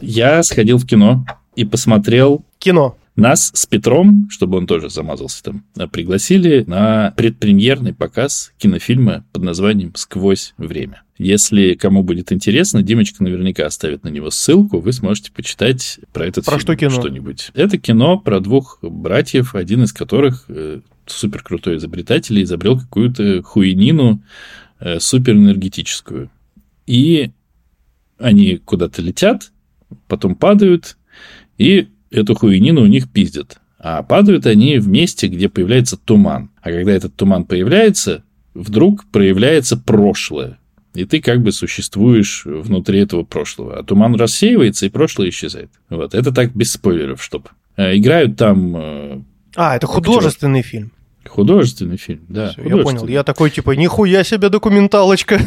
Я сходил в кино и посмотрел... Кино. Нас с Петром, чтобы он тоже замазался там, пригласили на предпремьерный показ кинофильма под названием «Сквозь время». Если кому будет интересно, Димочка наверняка оставит на него ссылку, вы сможете почитать про этот про фильм что кино? что-нибудь. Это кино про двух братьев, один из которых э, супер крутой изобретатель изобрел какую-то хуйнину э, суперэнергетическую. И они куда-то летят, потом падают, и эту хуйнину у них пиздят. А падают они в месте, где появляется туман. А когда этот туман появляется, вдруг проявляется прошлое. И ты как бы существуешь внутри этого прошлого. А туман рассеивается, и прошлое исчезает. Вот. Это так без спойлеров, чтоб. Играют там... А, это художественный актер. фильм. Художественный фильм, да. Всё, я понял. Я такой, типа, нихуя себе документалочка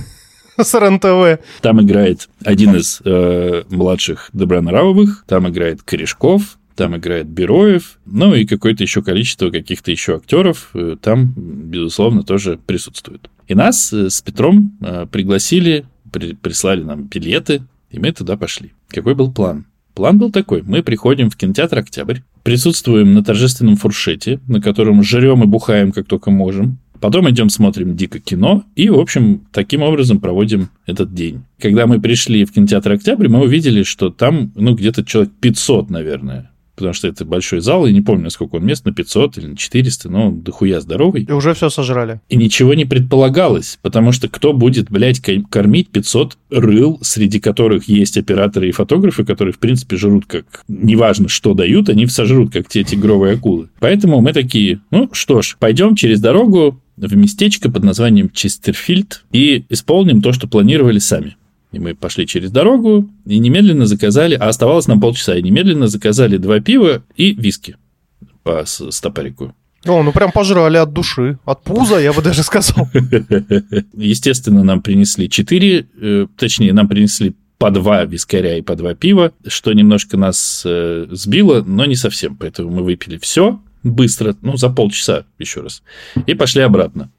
(laughs) с РНТВ. Там играет один из э, младших Добронравовых, там играет Корешков, там играет Бероев, ну и какое-то еще количество каких-то еще актеров э, там, безусловно, тоже присутствует. И нас э, с Петром э, пригласили, при, прислали нам билеты, и мы туда пошли. Какой был план? План был такой. Мы приходим в кинотеатр «Октябрь», присутствуем на торжественном фуршете, на котором жрем и бухаем как только можем. Потом идем смотрим дико кино и, в общем, таким образом проводим этот день. Когда мы пришли в кинотеатр «Октябрь», мы увидели, что там, ну, где-то человек 500, наверное, потому что это большой зал, и не помню, сколько он мест, на 500 или на 400, но дохуя здоровый. И уже все сожрали. И ничего не предполагалось, потому что кто будет, блядь, кормить 500 рыл, среди которых есть операторы и фотографы, которые, в принципе, жрут как... Неважно, что дают, они сожрут, как те тигровые акулы. Поэтому мы такие, ну что ж, пойдем через дорогу в местечко под названием Честерфильд и исполним то, что планировали сами. И мы пошли через дорогу и немедленно заказали, а оставалось нам полчаса, и немедленно заказали два пива и виски по стопарику. О, ну прям пожрали от души, от пуза, я бы даже сказал. (laughs) Естественно, нам принесли четыре, э, точнее, нам принесли по два вискаря и по два пива, что немножко нас э, сбило, но не совсем. Поэтому мы выпили все быстро, ну, за полчаса еще раз, и пошли обратно.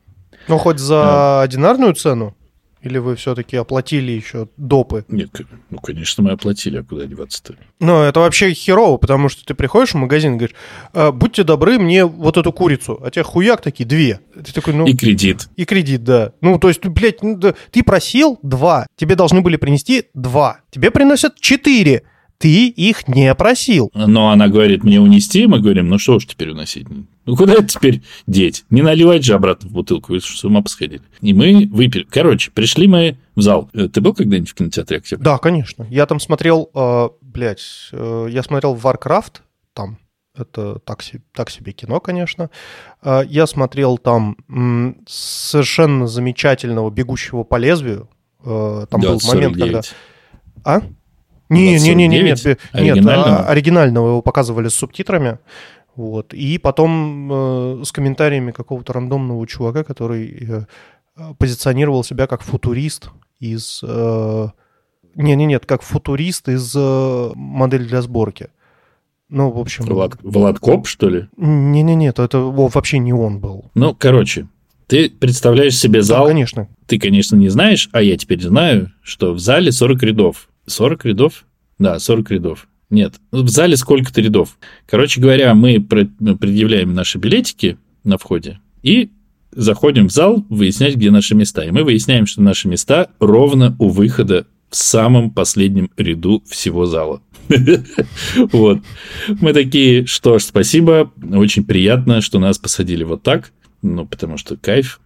Ну, хоть за а. одинарную цену? Или вы все-таки оплатили еще допы? Нет, ну, конечно, мы оплатили, а куда деваться-то? Ну, это вообще херово, потому что ты приходишь в магазин и говоришь, «А, будьте добры, мне вот эту курицу, а тебе хуяк такие две. Ты такой, ну... И кредит. И кредит, да. Ну, то есть, блядь, ну, да, ты просил два, тебе должны были принести два, тебе приносят четыре ты их не просил. Но она говорит, мне унести, мы говорим, ну что уж теперь уносить? Ну куда это теперь деть? Не наливать же обратно в бутылку, вы с ума посходили. И мы выпили. Короче, пришли мы в зал. Э, ты был когда-нибудь в кинотеатре «Октябрь»? Да, конечно. Я там смотрел, э, блядь, э, я смотрел Warcraft там. Это так, так себе кино, конечно. Э, я смотрел там м, совершенно замечательного «Бегущего по лезвию». Э, там был момент, 49. когда... А? Не, не, не, не, нет, оригинального? нет, оригинального его показывали с субтитрами. Вот. И потом э, с комментариями какого-то рандомного чувака, который э, позиционировал себя как футурист из... Э, не, не, нет, как футурист из э, модели для сборки. Ну, в общем... Влад, Влад Коп, что ли? Не-не-не, это, это вообще не он был. Ну, короче, ты представляешь себе зал... Да, конечно. Ты, конечно, не знаешь, а я теперь знаю, что в зале 40 рядов. 40 рядов? Да, 40 рядов. Нет, в зале сколько-то рядов. Короче говоря, мы предъявляем наши билетики на входе и заходим в зал выяснять, где наши места. И мы выясняем, что наши места ровно у выхода в самом последнем ряду всего зала. (laughs) Вот. Мы такие, что ж, спасибо, очень приятно, что нас посадили вот так, ну, потому что кайф.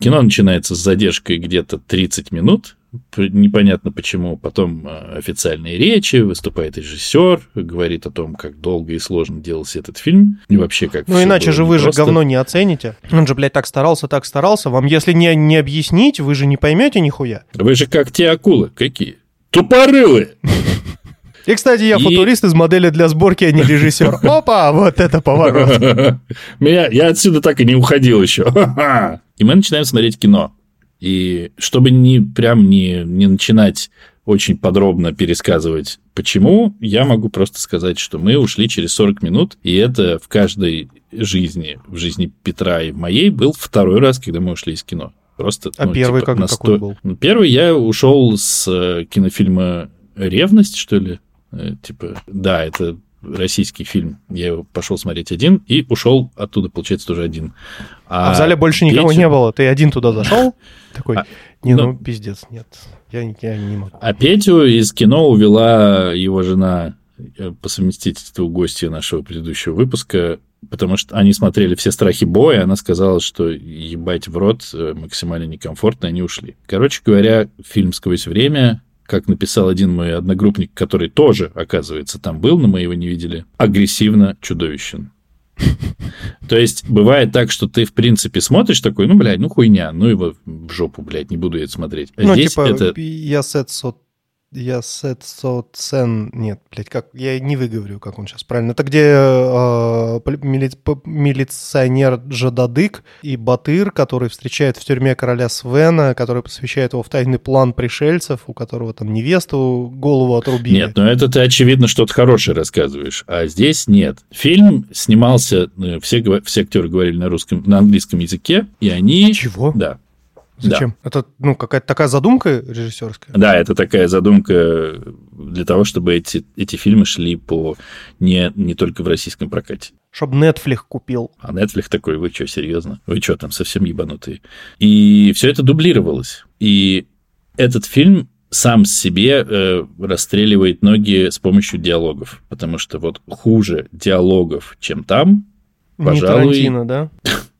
Кино начинается с задержкой где-то 30 минут, непонятно почему. Потом а, официальные речи, выступает режиссер, говорит о том, как долго и сложно делался этот фильм. И вообще как Ну, иначе же вы просто. же говно не оцените. Он же, блядь, так старался, так старался. Вам, если не, не объяснить, вы же не поймете нихуя. Вы же как те акулы. Какие? Тупорылые! И, кстати, я и... футурист из модели для сборки, а не режиссер. (laughs) Опа, вот это поворот. (laughs) Меня, я отсюда так и не уходил еще. (laughs) И мы начинаем смотреть кино. И чтобы не прям не, не начинать очень подробно пересказывать, почему, я могу просто сказать, что мы ушли через 40 минут, и это в каждой жизни, в жизни Петра и в моей, был второй раз, когда мы ушли из кино. Просто, а ну, первый типа, как, насто... какой был? Ну, первый я ушел с э, кинофильма «Ревность», что ли? Э, типа, да, это российский фильм. Я его пошел смотреть один и ушел оттуда, получается, тоже один. А, а в зале больше никого не было. Ты один туда зашел? (laughs) Такой, а, не, ну, ну пиздец, нет. Я, я не могу. А Петю из кино увела его жена э, по совместительству гостья нашего предыдущего выпуска, потому что они смотрели все страхи боя, она сказала, что ебать в рот э, максимально некомфортно, они ушли. Короче говоря, фильм «Сквозь время» как написал один мой одногруппник, который тоже, оказывается, там был, но мы его не видели, агрессивно чудовищен. То есть бывает так, что ты, в принципе, смотришь такой, ну, блядь, ну, хуйня, ну, его в жопу, блядь, не буду это смотреть. А ну, здесь типа, это... я сет я Сет Со Цен... Нет, блядь, как... Я не выговорю, как он сейчас правильно. Это где э, мили... милиционер Жададык и Батыр, который встречает в тюрьме короля Свена, который посвящает его в тайный план пришельцев, у которого там невесту голову отрубили. Нет, но это ты, очевидно, что-то хорошее рассказываешь. А здесь нет. Фильм снимался... э, Все, все актеры говорили на русском, на английском языке, и они... Чего? Да. Зачем? Да. Это, ну, какая-то такая задумка режиссерская? Да, это такая задумка для того, чтобы эти, эти фильмы шли по не, не только в российском прокате. Чтобы Netflix купил. А Netflix такой, вы что, серьезно? Вы что, там совсем ебанутые? И все это дублировалось. И этот фильм сам себе э, расстреливает ноги с помощью диалогов. Потому что вот хуже диалогов, чем там, пожалуй... Не Тарантино, да? (laughs)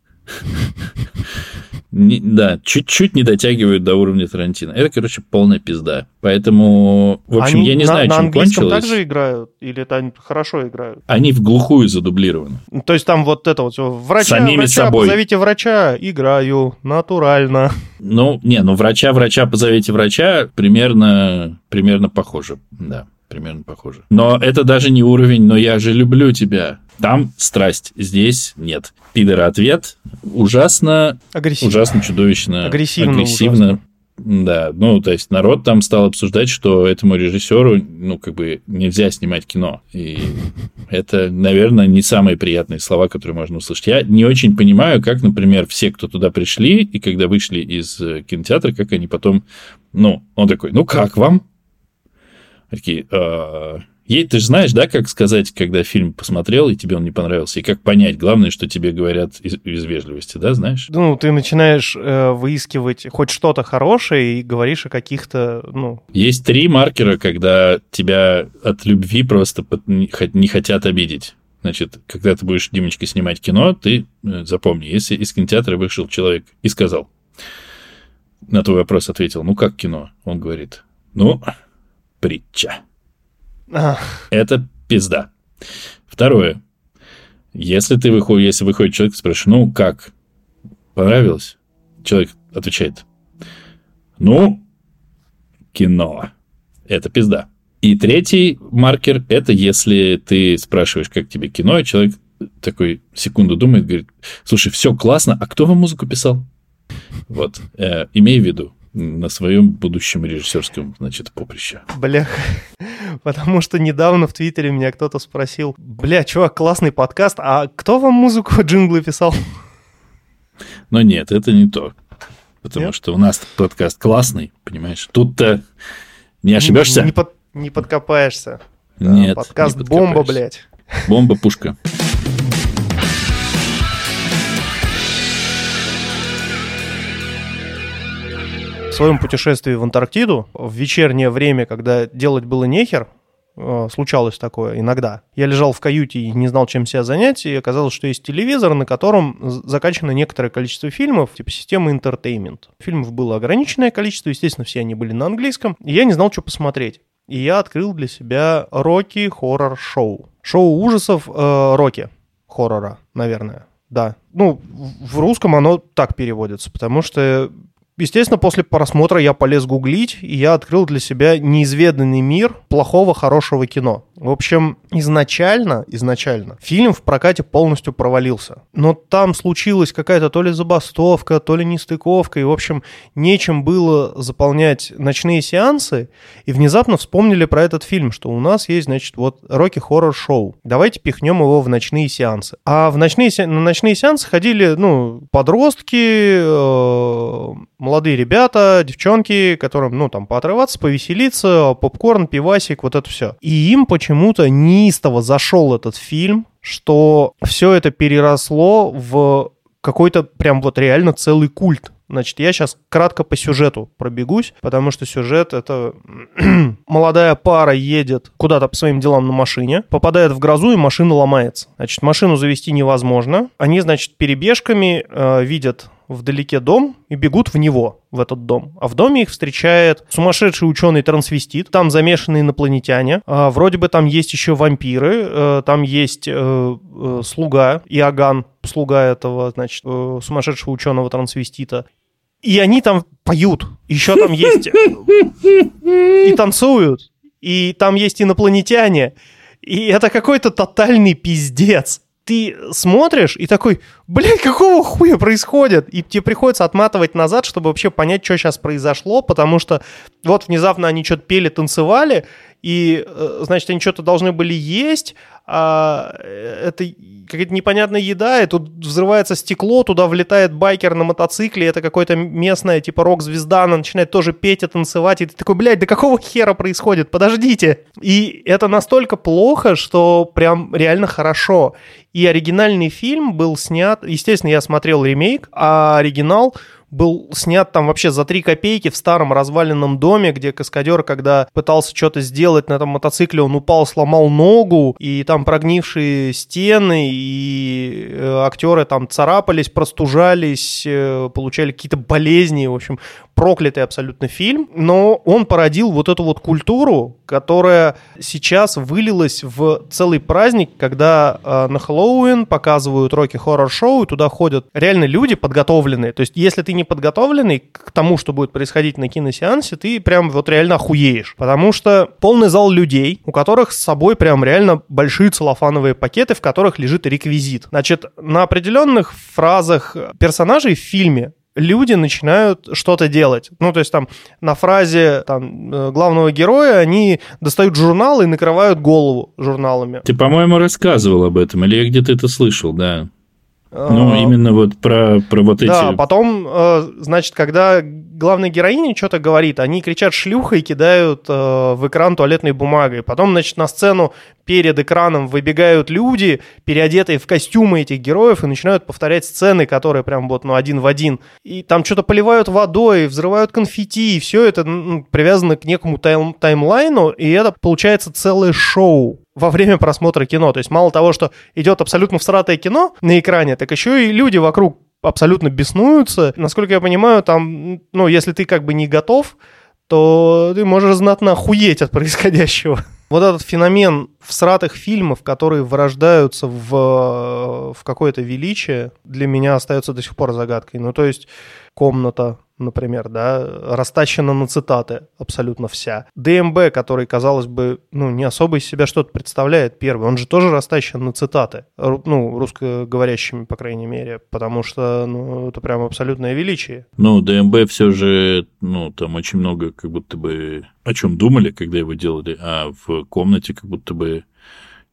Не, да, чуть-чуть не дотягивают до уровня Тарантино. Это, короче, полная пизда. Поэтому, в общем, Они я не на, знаю, на чем кончилось. также играют? Или это они хорошо играют? Они в глухую задублированы. Ну, То есть там вот это вот всё, врача, Самими врача, собой. позовите врача, играю, натурально. Ну, не, ну врача, врача, позовите врача, примерно, примерно похоже, да. Примерно похоже. Но это даже не уровень, но я же люблю тебя. Там страсть, здесь нет. Пидор ответ. Ужасно, Агрессивно. ужасно чудовищно. Агрессивно агрессивно. Да, ну, то есть народ там стал обсуждать, что этому режиссеру, ну, как бы нельзя снимать кино. И это, наверное, не самые приятные слова, которые можно услышать. Я не очень понимаю, как, например, все, кто туда пришли, и когда вышли из э, кинотеатра, как они потом... Ну, он такой, ну, как вам? Такие, «А, Ей, ты же знаешь, да, как сказать, когда фильм посмотрел, и тебе он не понравился, и как понять, главное, что тебе говорят из, из вежливости, да, знаешь? Ну, ты начинаешь э, выискивать хоть что-то хорошее и говоришь о каких-то, ну... Есть три маркера, когда тебя от любви просто не хотят обидеть. Значит, когда ты будешь, Димочка, снимать кино, ты э, запомни, если из кинотеатра вышел человек и сказал, на твой вопрос ответил, ну как кино? Он говорит, ну, притча. Это пизда. Второе. Если ты выходишь, если выходит человек и спрашиваешь, ну как? Понравилось? Человек отвечает, ну, кино. Это пизда. И третий маркер – это если ты спрашиваешь, как тебе кино, и человек такой секунду думает, говорит, слушай, все классно, а кто вам музыку писал? Вот, э, имей в виду, на своем будущем режиссерском, значит, поприще. бля, потому что недавно в Твиттере меня кто-то спросил, бля, чувак, классный подкаст, а кто вам музыку джинглы писал? Но нет, это не то. Потому Нет? что у нас подкаст классный, понимаешь? Тут-то не ошибешься? Не, под- не подкопаешься. Да, Нет. Подкаст не бомба, блядь. Бомба, В своем путешествии в Антарктиду, в вечернее время, когда делать было нехер, э, случалось такое иногда. Я лежал в каюте и не знал, чем себя занять, и оказалось, что есть телевизор, на котором закачано некоторое количество фильмов, типа системы Entertainment. Фильмов было ограниченное количество, естественно, все они были на английском, и я не знал, что посмотреть. И я открыл для себя Рокки хоррор шоу. Шоу ужасов э, хоррора, наверное. Да. Ну, в русском оно так переводится, потому что Естественно, после просмотра я полез гуглить, и я открыл для себя неизведанный мир плохого, хорошего кино. В общем, изначально, изначально фильм в прокате полностью провалился. Но там случилась какая-то то ли забастовка, то ли нестыковка, и, в общем, нечем было заполнять ночные сеансы, и внезапно вспомнили про этот фильм, что у нас есть, значит, вот Рокки Хоррор Шоу. Давайте пихнем его в ночные сеансы. А в ночные, на ночные сеансы ходили, ну, подростки, э, молодые ребята, девчонки, которым, ну, там, поотрываться, повеселиться, попкорн, пивасик, вот это все. И им почему-то неистово зашел этот фильм, что все это переросло в какой-то прям вот реально целый культ. Значит, я сейчас кратко по сюжету пробегусь, потому что сюжет это (clears throat) молодая пара едет куда-то по своим делам на машине, попадает в грозу и машина ломается. Значит, машину завести невозможно. Они, значит, перебежками э, видят вдалеке дом и бегут в него, в этот дом. А в доме их встречает сумасшедший ученый-трансвестит, там замешаны инопланетяне, А, вроде бы там есть еще вампиры, э, там есть э, э, слуга, Иоганн, слуга этого, значит, э, сумасшедшего ученого-трансвестита. И они там поют. Еще там есть... И танцуют. И там есть инопланетяне. И это какой-то тотальный пиздец ты смотришь и такой, блядь, какого хуя происходит? И тебе приходится отматывать назад, чтобы вообще понять, что сейчас произошло, потому что вот внезапно они что-то пели, танцевали, и, э, значит, они что-то должны были есть, а это какая-то непонятная еда, и тут взрывается стекло, туда влетает байкер на мотоцикле, это какой-то местная, типа, рок-звезда, она начинает тоже петь и танцевать, и ты такой, блядь, да какого хера происходит, подождите. И это настолько плохо, что прям реально хорошо. И оригинальный фильм был снят, естественно, я смотрел ремейк, а оригинал был снят там вообще за 3 копейки в старом разваленном доме, где каскадер, когда пытался что-то сделать на этом мотоцикле, он упал, сломал ногу, и там прогнившие стены, и э, актеры там царапались, простужались, э, получали какие-то болезни, в общем, проклятый абсолютно фильм, но он породил вот эту вот культуру, которая сейчас вылилась в целый праздник, когда э, на Хэллоуин показывают роки хоррор-шоу, и туда ходят реально люди подготовленные. То есть, если ты не подготовленный к тому, что будет происходить на киносеансе, ты прям вот реально охуеешь. Потому что полный зал людей, у которых с собой прям реально большие целлофановые пакеты, в которых лежит реквизит. Значит, на определенных фразах персонажей в фильме люди начинают что-то делать. Ну, то есть там на фразе там, э, главного героя они достают журнал и накрывают голову журналами. Ты, по-моему, рассказывал об этом, или я где-то это слышал, да. Ну, а, именно вот про, про вот эти... Да, потом, э, значит, когда главная героиня что-то говорит, они кричат шлюха и кидают э, в экран туалетной бумагой. Потом, значит, на сцену перед экраном выбегают люди, переодетые в костюмы этих героев, и начинают повторять сцены, которые прям вот, ну, один в один. И там что-то поливают водой, взрывают конфетти, и все это ну, привязано к некому тайм таймлайну, и это получается целое шоу во время просмотра кино. То есть мало того, что идет абсолютно всратое кино на экране, так еще и люди вокруг абсолютно беснуются. Насколько я понимаю, там, ну, если ты как бы не готов, то ты можешь знатно охуеть от (laughs) происходящего. Вот этот феномен всратых фильмов, которые вырождаются в, в какое-то величие, для меня остается до сих пор загадкой. Ну, то есть комната, например, да, растащена на цитаты абсолютно вся. ДМБ, который, казалось бы, ну, не особо из себя что-то представляет, первый, он же тоже растащен на цитаты, ну, русскоговорящими, по крайней мере, потому что, ну, это прям абсолютное величие. Ну, ДМБ все же, ну, там очень много как будто бы о чем думали, когда его делали, а в комнате как будто бы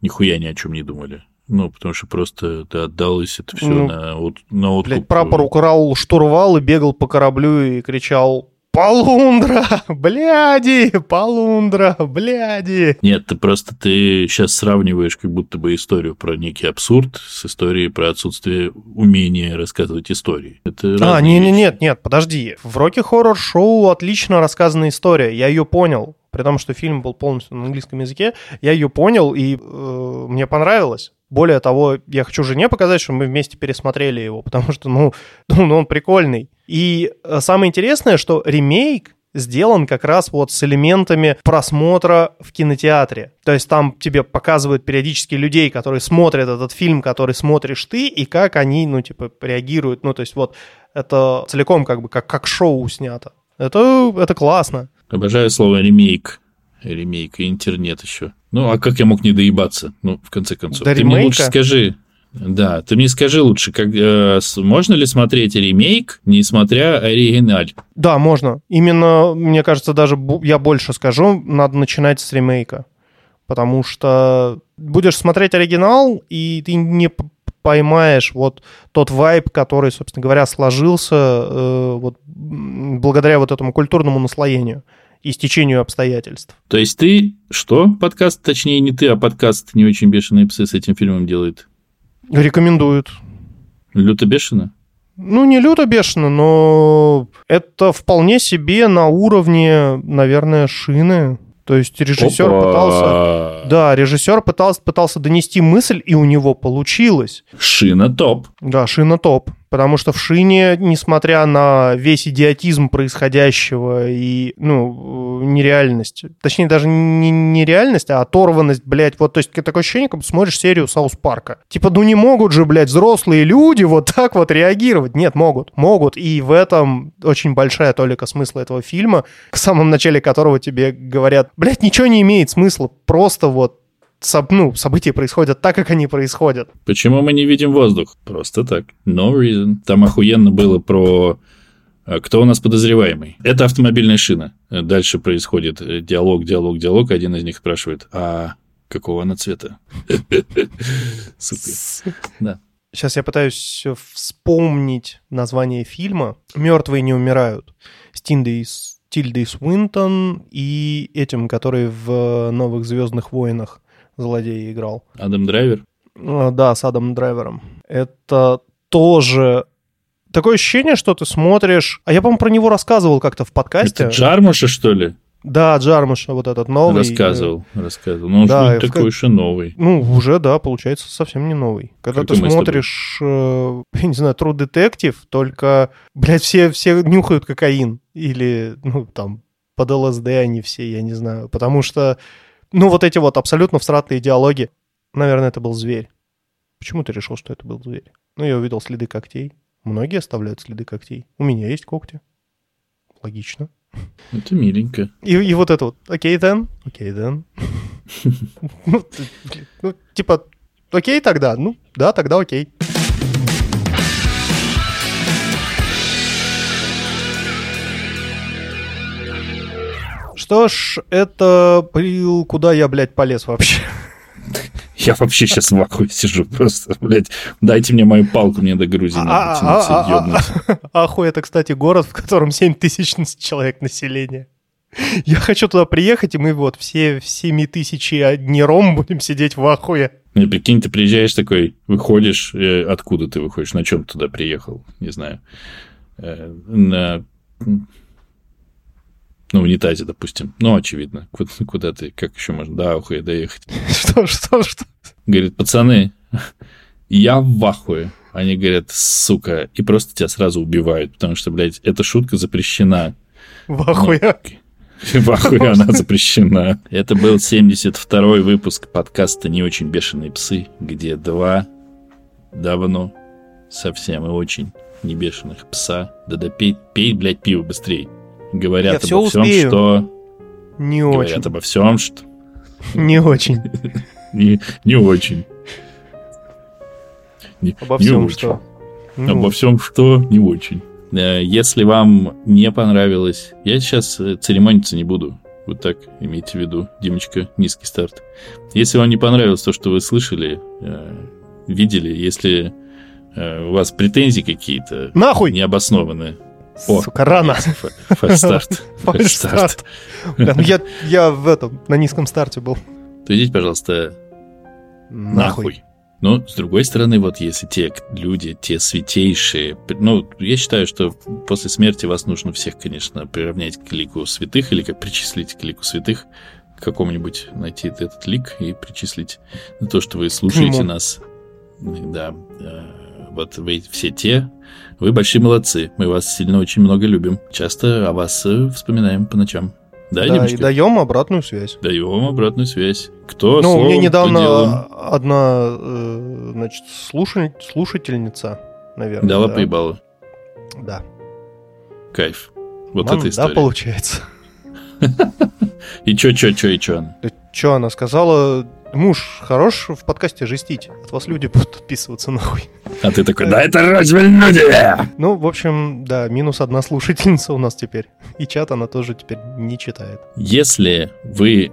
нихуя ни о чем не думали. Ну, потому что просто ты отдалось это все ну, на, на откуп. Блядь, прапор украл штурвал и бегал по кораблю и кричал Полундра, (laughs) бляди, полундра, бляди. Нет, ты просто ты сейчас сравниваешь как будто бы историю про некий абсурд с историей про отсутствие умения рассказывать истории. Это а, не, не, нет, нет, подожди. В Роке Хоррор Шоу отлично рассказана история, я ее понял. При том, что фильм был полностью на английском языке, я ее понял, и э, мне понравилось. Более того, я хочу жене показать, что мы вместе пересмотрели его, (laughs) потому что, ну, ну он прикольный. И э, самое интересное, что ремейк сделан как раз вот с элементами просмотра в кинотеатре. То есть там тебе показывают периодически людей, которые смотрят этот фильм, который смотришь ты, и как они, ну, типа, реагируют. Ну, то есть вот это целиком как бы как, как шоу снято. Это, это классно. Обожаю слово ремейк. Ремейк и интернет еще. Ну, а как я мог не доебаться? Ну, в конце концов. До ты ремейка? мне лучше скажи. Да, ты мне скажи лучше, как, э, можно ли смотреть ремейк, не смотря оригиналь? Да, можно. Именно, мне кажется, даже я больше скажу, надо начинать с ремейка. Потому что будешь смотреть оригинал, и ты не поймаешь вот тот вайб, который, собственно говоря, сложился э, вот, благодаря вот этому культурному наслоению и стечению обстоятельств. То есть ты что? Подкаст, точнее, не ты, а подкаст «Не очень бешеные псы» с этим фильмом делает? Рекомендуют. Люто бешено? Ну, не люто бешено, но это вполне себе на уровне, наверное, шины. То есть режиссер Опа. пытался... Да, режиссер пытался, пытался донести мысль, и у него получилось. Шина топ. Да, шина топ. Потому что в Шине, несмотря на весь идиотизм происходящего и, ну, нереальность, точнее, даже не нереальность, а оторванность, блядь, вот, то есть такое ощущение, как будто смотришь серию Саус Парка. Типа, ну не могут же, блядь, взрослые люди вот так вот реагировать. Нет, могут, могут. И в этом очень большая толика смысла этого фильма, в самом начале которого тебе говорят, блядь, ничего не имеет смысла, просто вот ну, события происходят так, как они происходят. Почему мы не видим воздух? Просто так. No reason. Там охуенно было про а, кто у нас подозреваемый? Это автомобильная шина. Дальше происходит э, диалог, диалог, диалог. Один из них спрашивает, а какого она цвета? (laughs) Сука. Да. Сейчас я пытаюсь вспомнить название фильма. «Мертвые не умирают». С Тиндой, Тильдой Свинтон и этим, который в «Новых Звездных войнах» злодей играл. Адам Драйвер? А, да, с Адамом Драйвером. Это тоже такое ощущение, что ты смотришь... А я, по-моему, про него рассказывал как-то в подкасте. Это Джармуша, что ли? Да, Джармуша, вот этот новый. Рассказывал, рассказывал. Ну, да, что такой еще новый. Ну, уже, да, получается, совсем не новый. Когда как ты смотришь, э, (laughs) я не знаю, True Detective, только, блядь, все, все нюхают кокаин. Или, ну, там, под ЛСД они все, я не знаю. Потому что ну, вот эти вот абсолютно всратые диалоги. Наверное, это был зверь. Почему ты решил, что это был зверь? Ну, я увидел следы когтей. Многие оставляют следы когтей. У меня есть когти. Логично. Это миленько. И, и вот это вот. Окей, then. Окей, then. (laughs) Ну, ну, типа, окей тогда. Ну, да, тогда окей. Что ж, это был... Куда я, блядь, полез вообще? (laughs) Я вообще сейчас в ахуе сижу просто, блядь. Дайте мне мою палку, мне до Грузии надо а, (laughs) Ахуй это, кстати, город, в котором 7 тысяч человек населения. (laughs) Я хочу туда приехать, и мы вот все 7 тысячи днером будем сидеть в ахуе. Ну, прикинь, ты приезжаешь такой, выходишь, э, откуда ты выходишь, на чем туда приехал, не знаю, э, на на унитазе, допустим. Ну, очевидно. Куда, (laughs) куда ты, как еще можно до Ахуя доехать? (laughs) Что, что, что? Говорит, пацаны, я в ахуе. Они говорят, сука, и просто тебя сразу убивают, потому что, блядь, эта шутка запрещена. В? Ну, (laughs) в ахуе она запрещена. Это был 72-й выпуск подкаста «Не очень бешеные псы», где два давно совсем и очень не бешеных пса. Да-да, пей, пей, блядь, пиво быстрее говорят Я обо всем, успею. что... Не говорят очень. обо всем, что... Не очень. (laughs) не, не очень. Не, обо не всем, очень. что... Ну. Обо всем, что не очень. Э, если вам не понравилось, я сейчас э, церемониться не буду. Вот так имейте в виду, Димочка, низкий старт. Если вам не понравилось то, что вы слышали, э, видели, если у вас претензии какие-то Нахуй! необоснованные, о, Сука, рано. (laughs) Фальстарт. Фальстарт. Ну я, я в этом, на низком старте был. То идите, пожалуйста, нахуй. Но, с другой стороны, вот если те люди, те святейшие... Ну, я считаю, что после смерти вас нужно всех, конечно, приравнять к лику святых или как причислить к лику святых, к какому-нибудь найти этот лик и причислить на то, что вы слушаете нас. Да, э, вот вы все те, вы большие молодцы. Мы вас сильно очень много любим. Часто о вас э, вспоминаем по ночам. Да, да и даем обратную связь. Даем обратную связь. Кто Ну, мне недавно одна, э, значит, слушатель, слушательница, наверное. Дала да. поебала. Да. Кайф. Вот Нам, эта история. Да, получается. (laughs) И чё, чё, чё, и чё она? Чё она сказала? Муж хорош в подкасте жестить. От вас люди будут отписываться нахуй. А ты такой, да это разве люди? Ну, в общем, да, минус одна слушательница у нас теперь. И чат она тоже теперь не читает. Если вы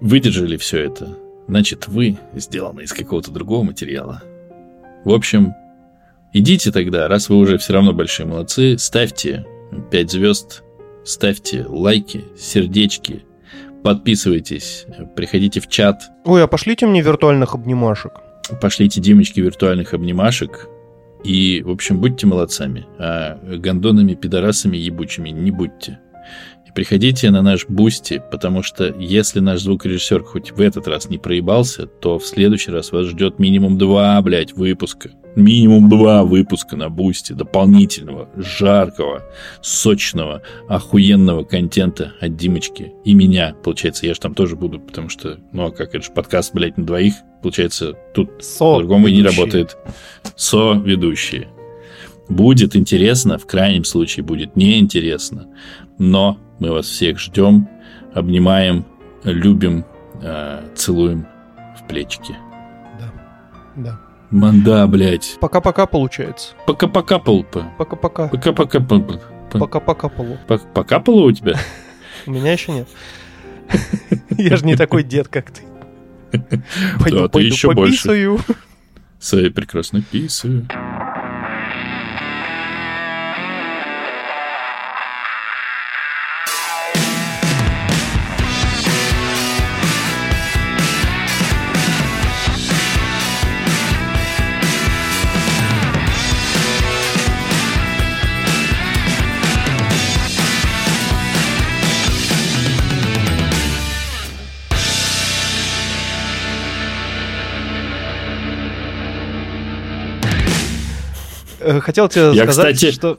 выдержали все это, значит, вы сделаны из какого-то другого материала. В общем, идите тогда, раз вы уже все равно большие молодцы, ставьте 5 звезд, ставьте лайки, сердечки, Подписывайтесь, приходите в чат. Ой, а пошлите мне виртуальных обнимашек. Пошлите Димочке виртуальных обнимашек. И, в общем, будьте молодцами. А гондонами, пидорасами, ебучими не будьте. И приходите на наш Бусти, потому что если наш звукорежиссер хоть в этот раз не проебался, то в следующий раз вас ждет минимум два, блядь, выпуска. Минимум два выпуска на Бусти дополнительного, жаркого, сочного, охуенного контента от Димочки и меня. Получается, я же там тоже буду, потому что, ну, а как это же подкаст, блядь, на двоих. Получается, тут по-другому и не работает. Со-ведущие. Будет интересно, в крайнем случае будет неинтересно. Но мы вас всех ждем, обнимаем, любим, э, целуем в плечики. Да. Манда, блядь. Пока-пока получается. Пока-пока, полпа. Пока-пока. Пока-пока, полпа. Пока-пока полу. Пок- Покапало у тебя? (laughs) У меня еще нет. (laughs) Я же не такой дед, как ты. Пойду, ты пойду еще больше. Своей прекрасной писаю. Хотел тебе Я, сказать, кстати, что...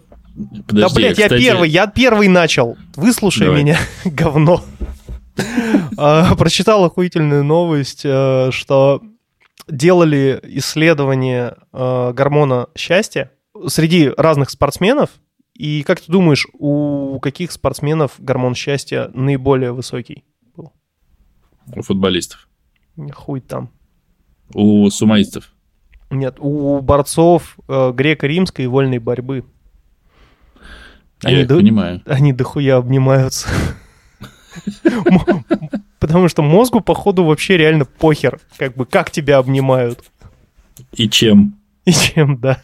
Подожди, да, блядь, я, кстати, первый, я первый начал. Выслушай Давай. меня, (laughs) говно. А, Прочитал охуительную новость, э, что делали исследование э, гормона счастья среди разных спортсменов. И как ты думаешь, у каких спортсменов гормон счастья наиболее высокий? У футболистов. Хуй там. У сумаистов. Нет, у борцов э, греко-римской вольной борьбы. Они Я до- понимаю. Они дохуя обнимаются. (laughs) Потому что мозгу, походу, вообще реально похер, как бы, как тебя обнимают И чем? и чем, да.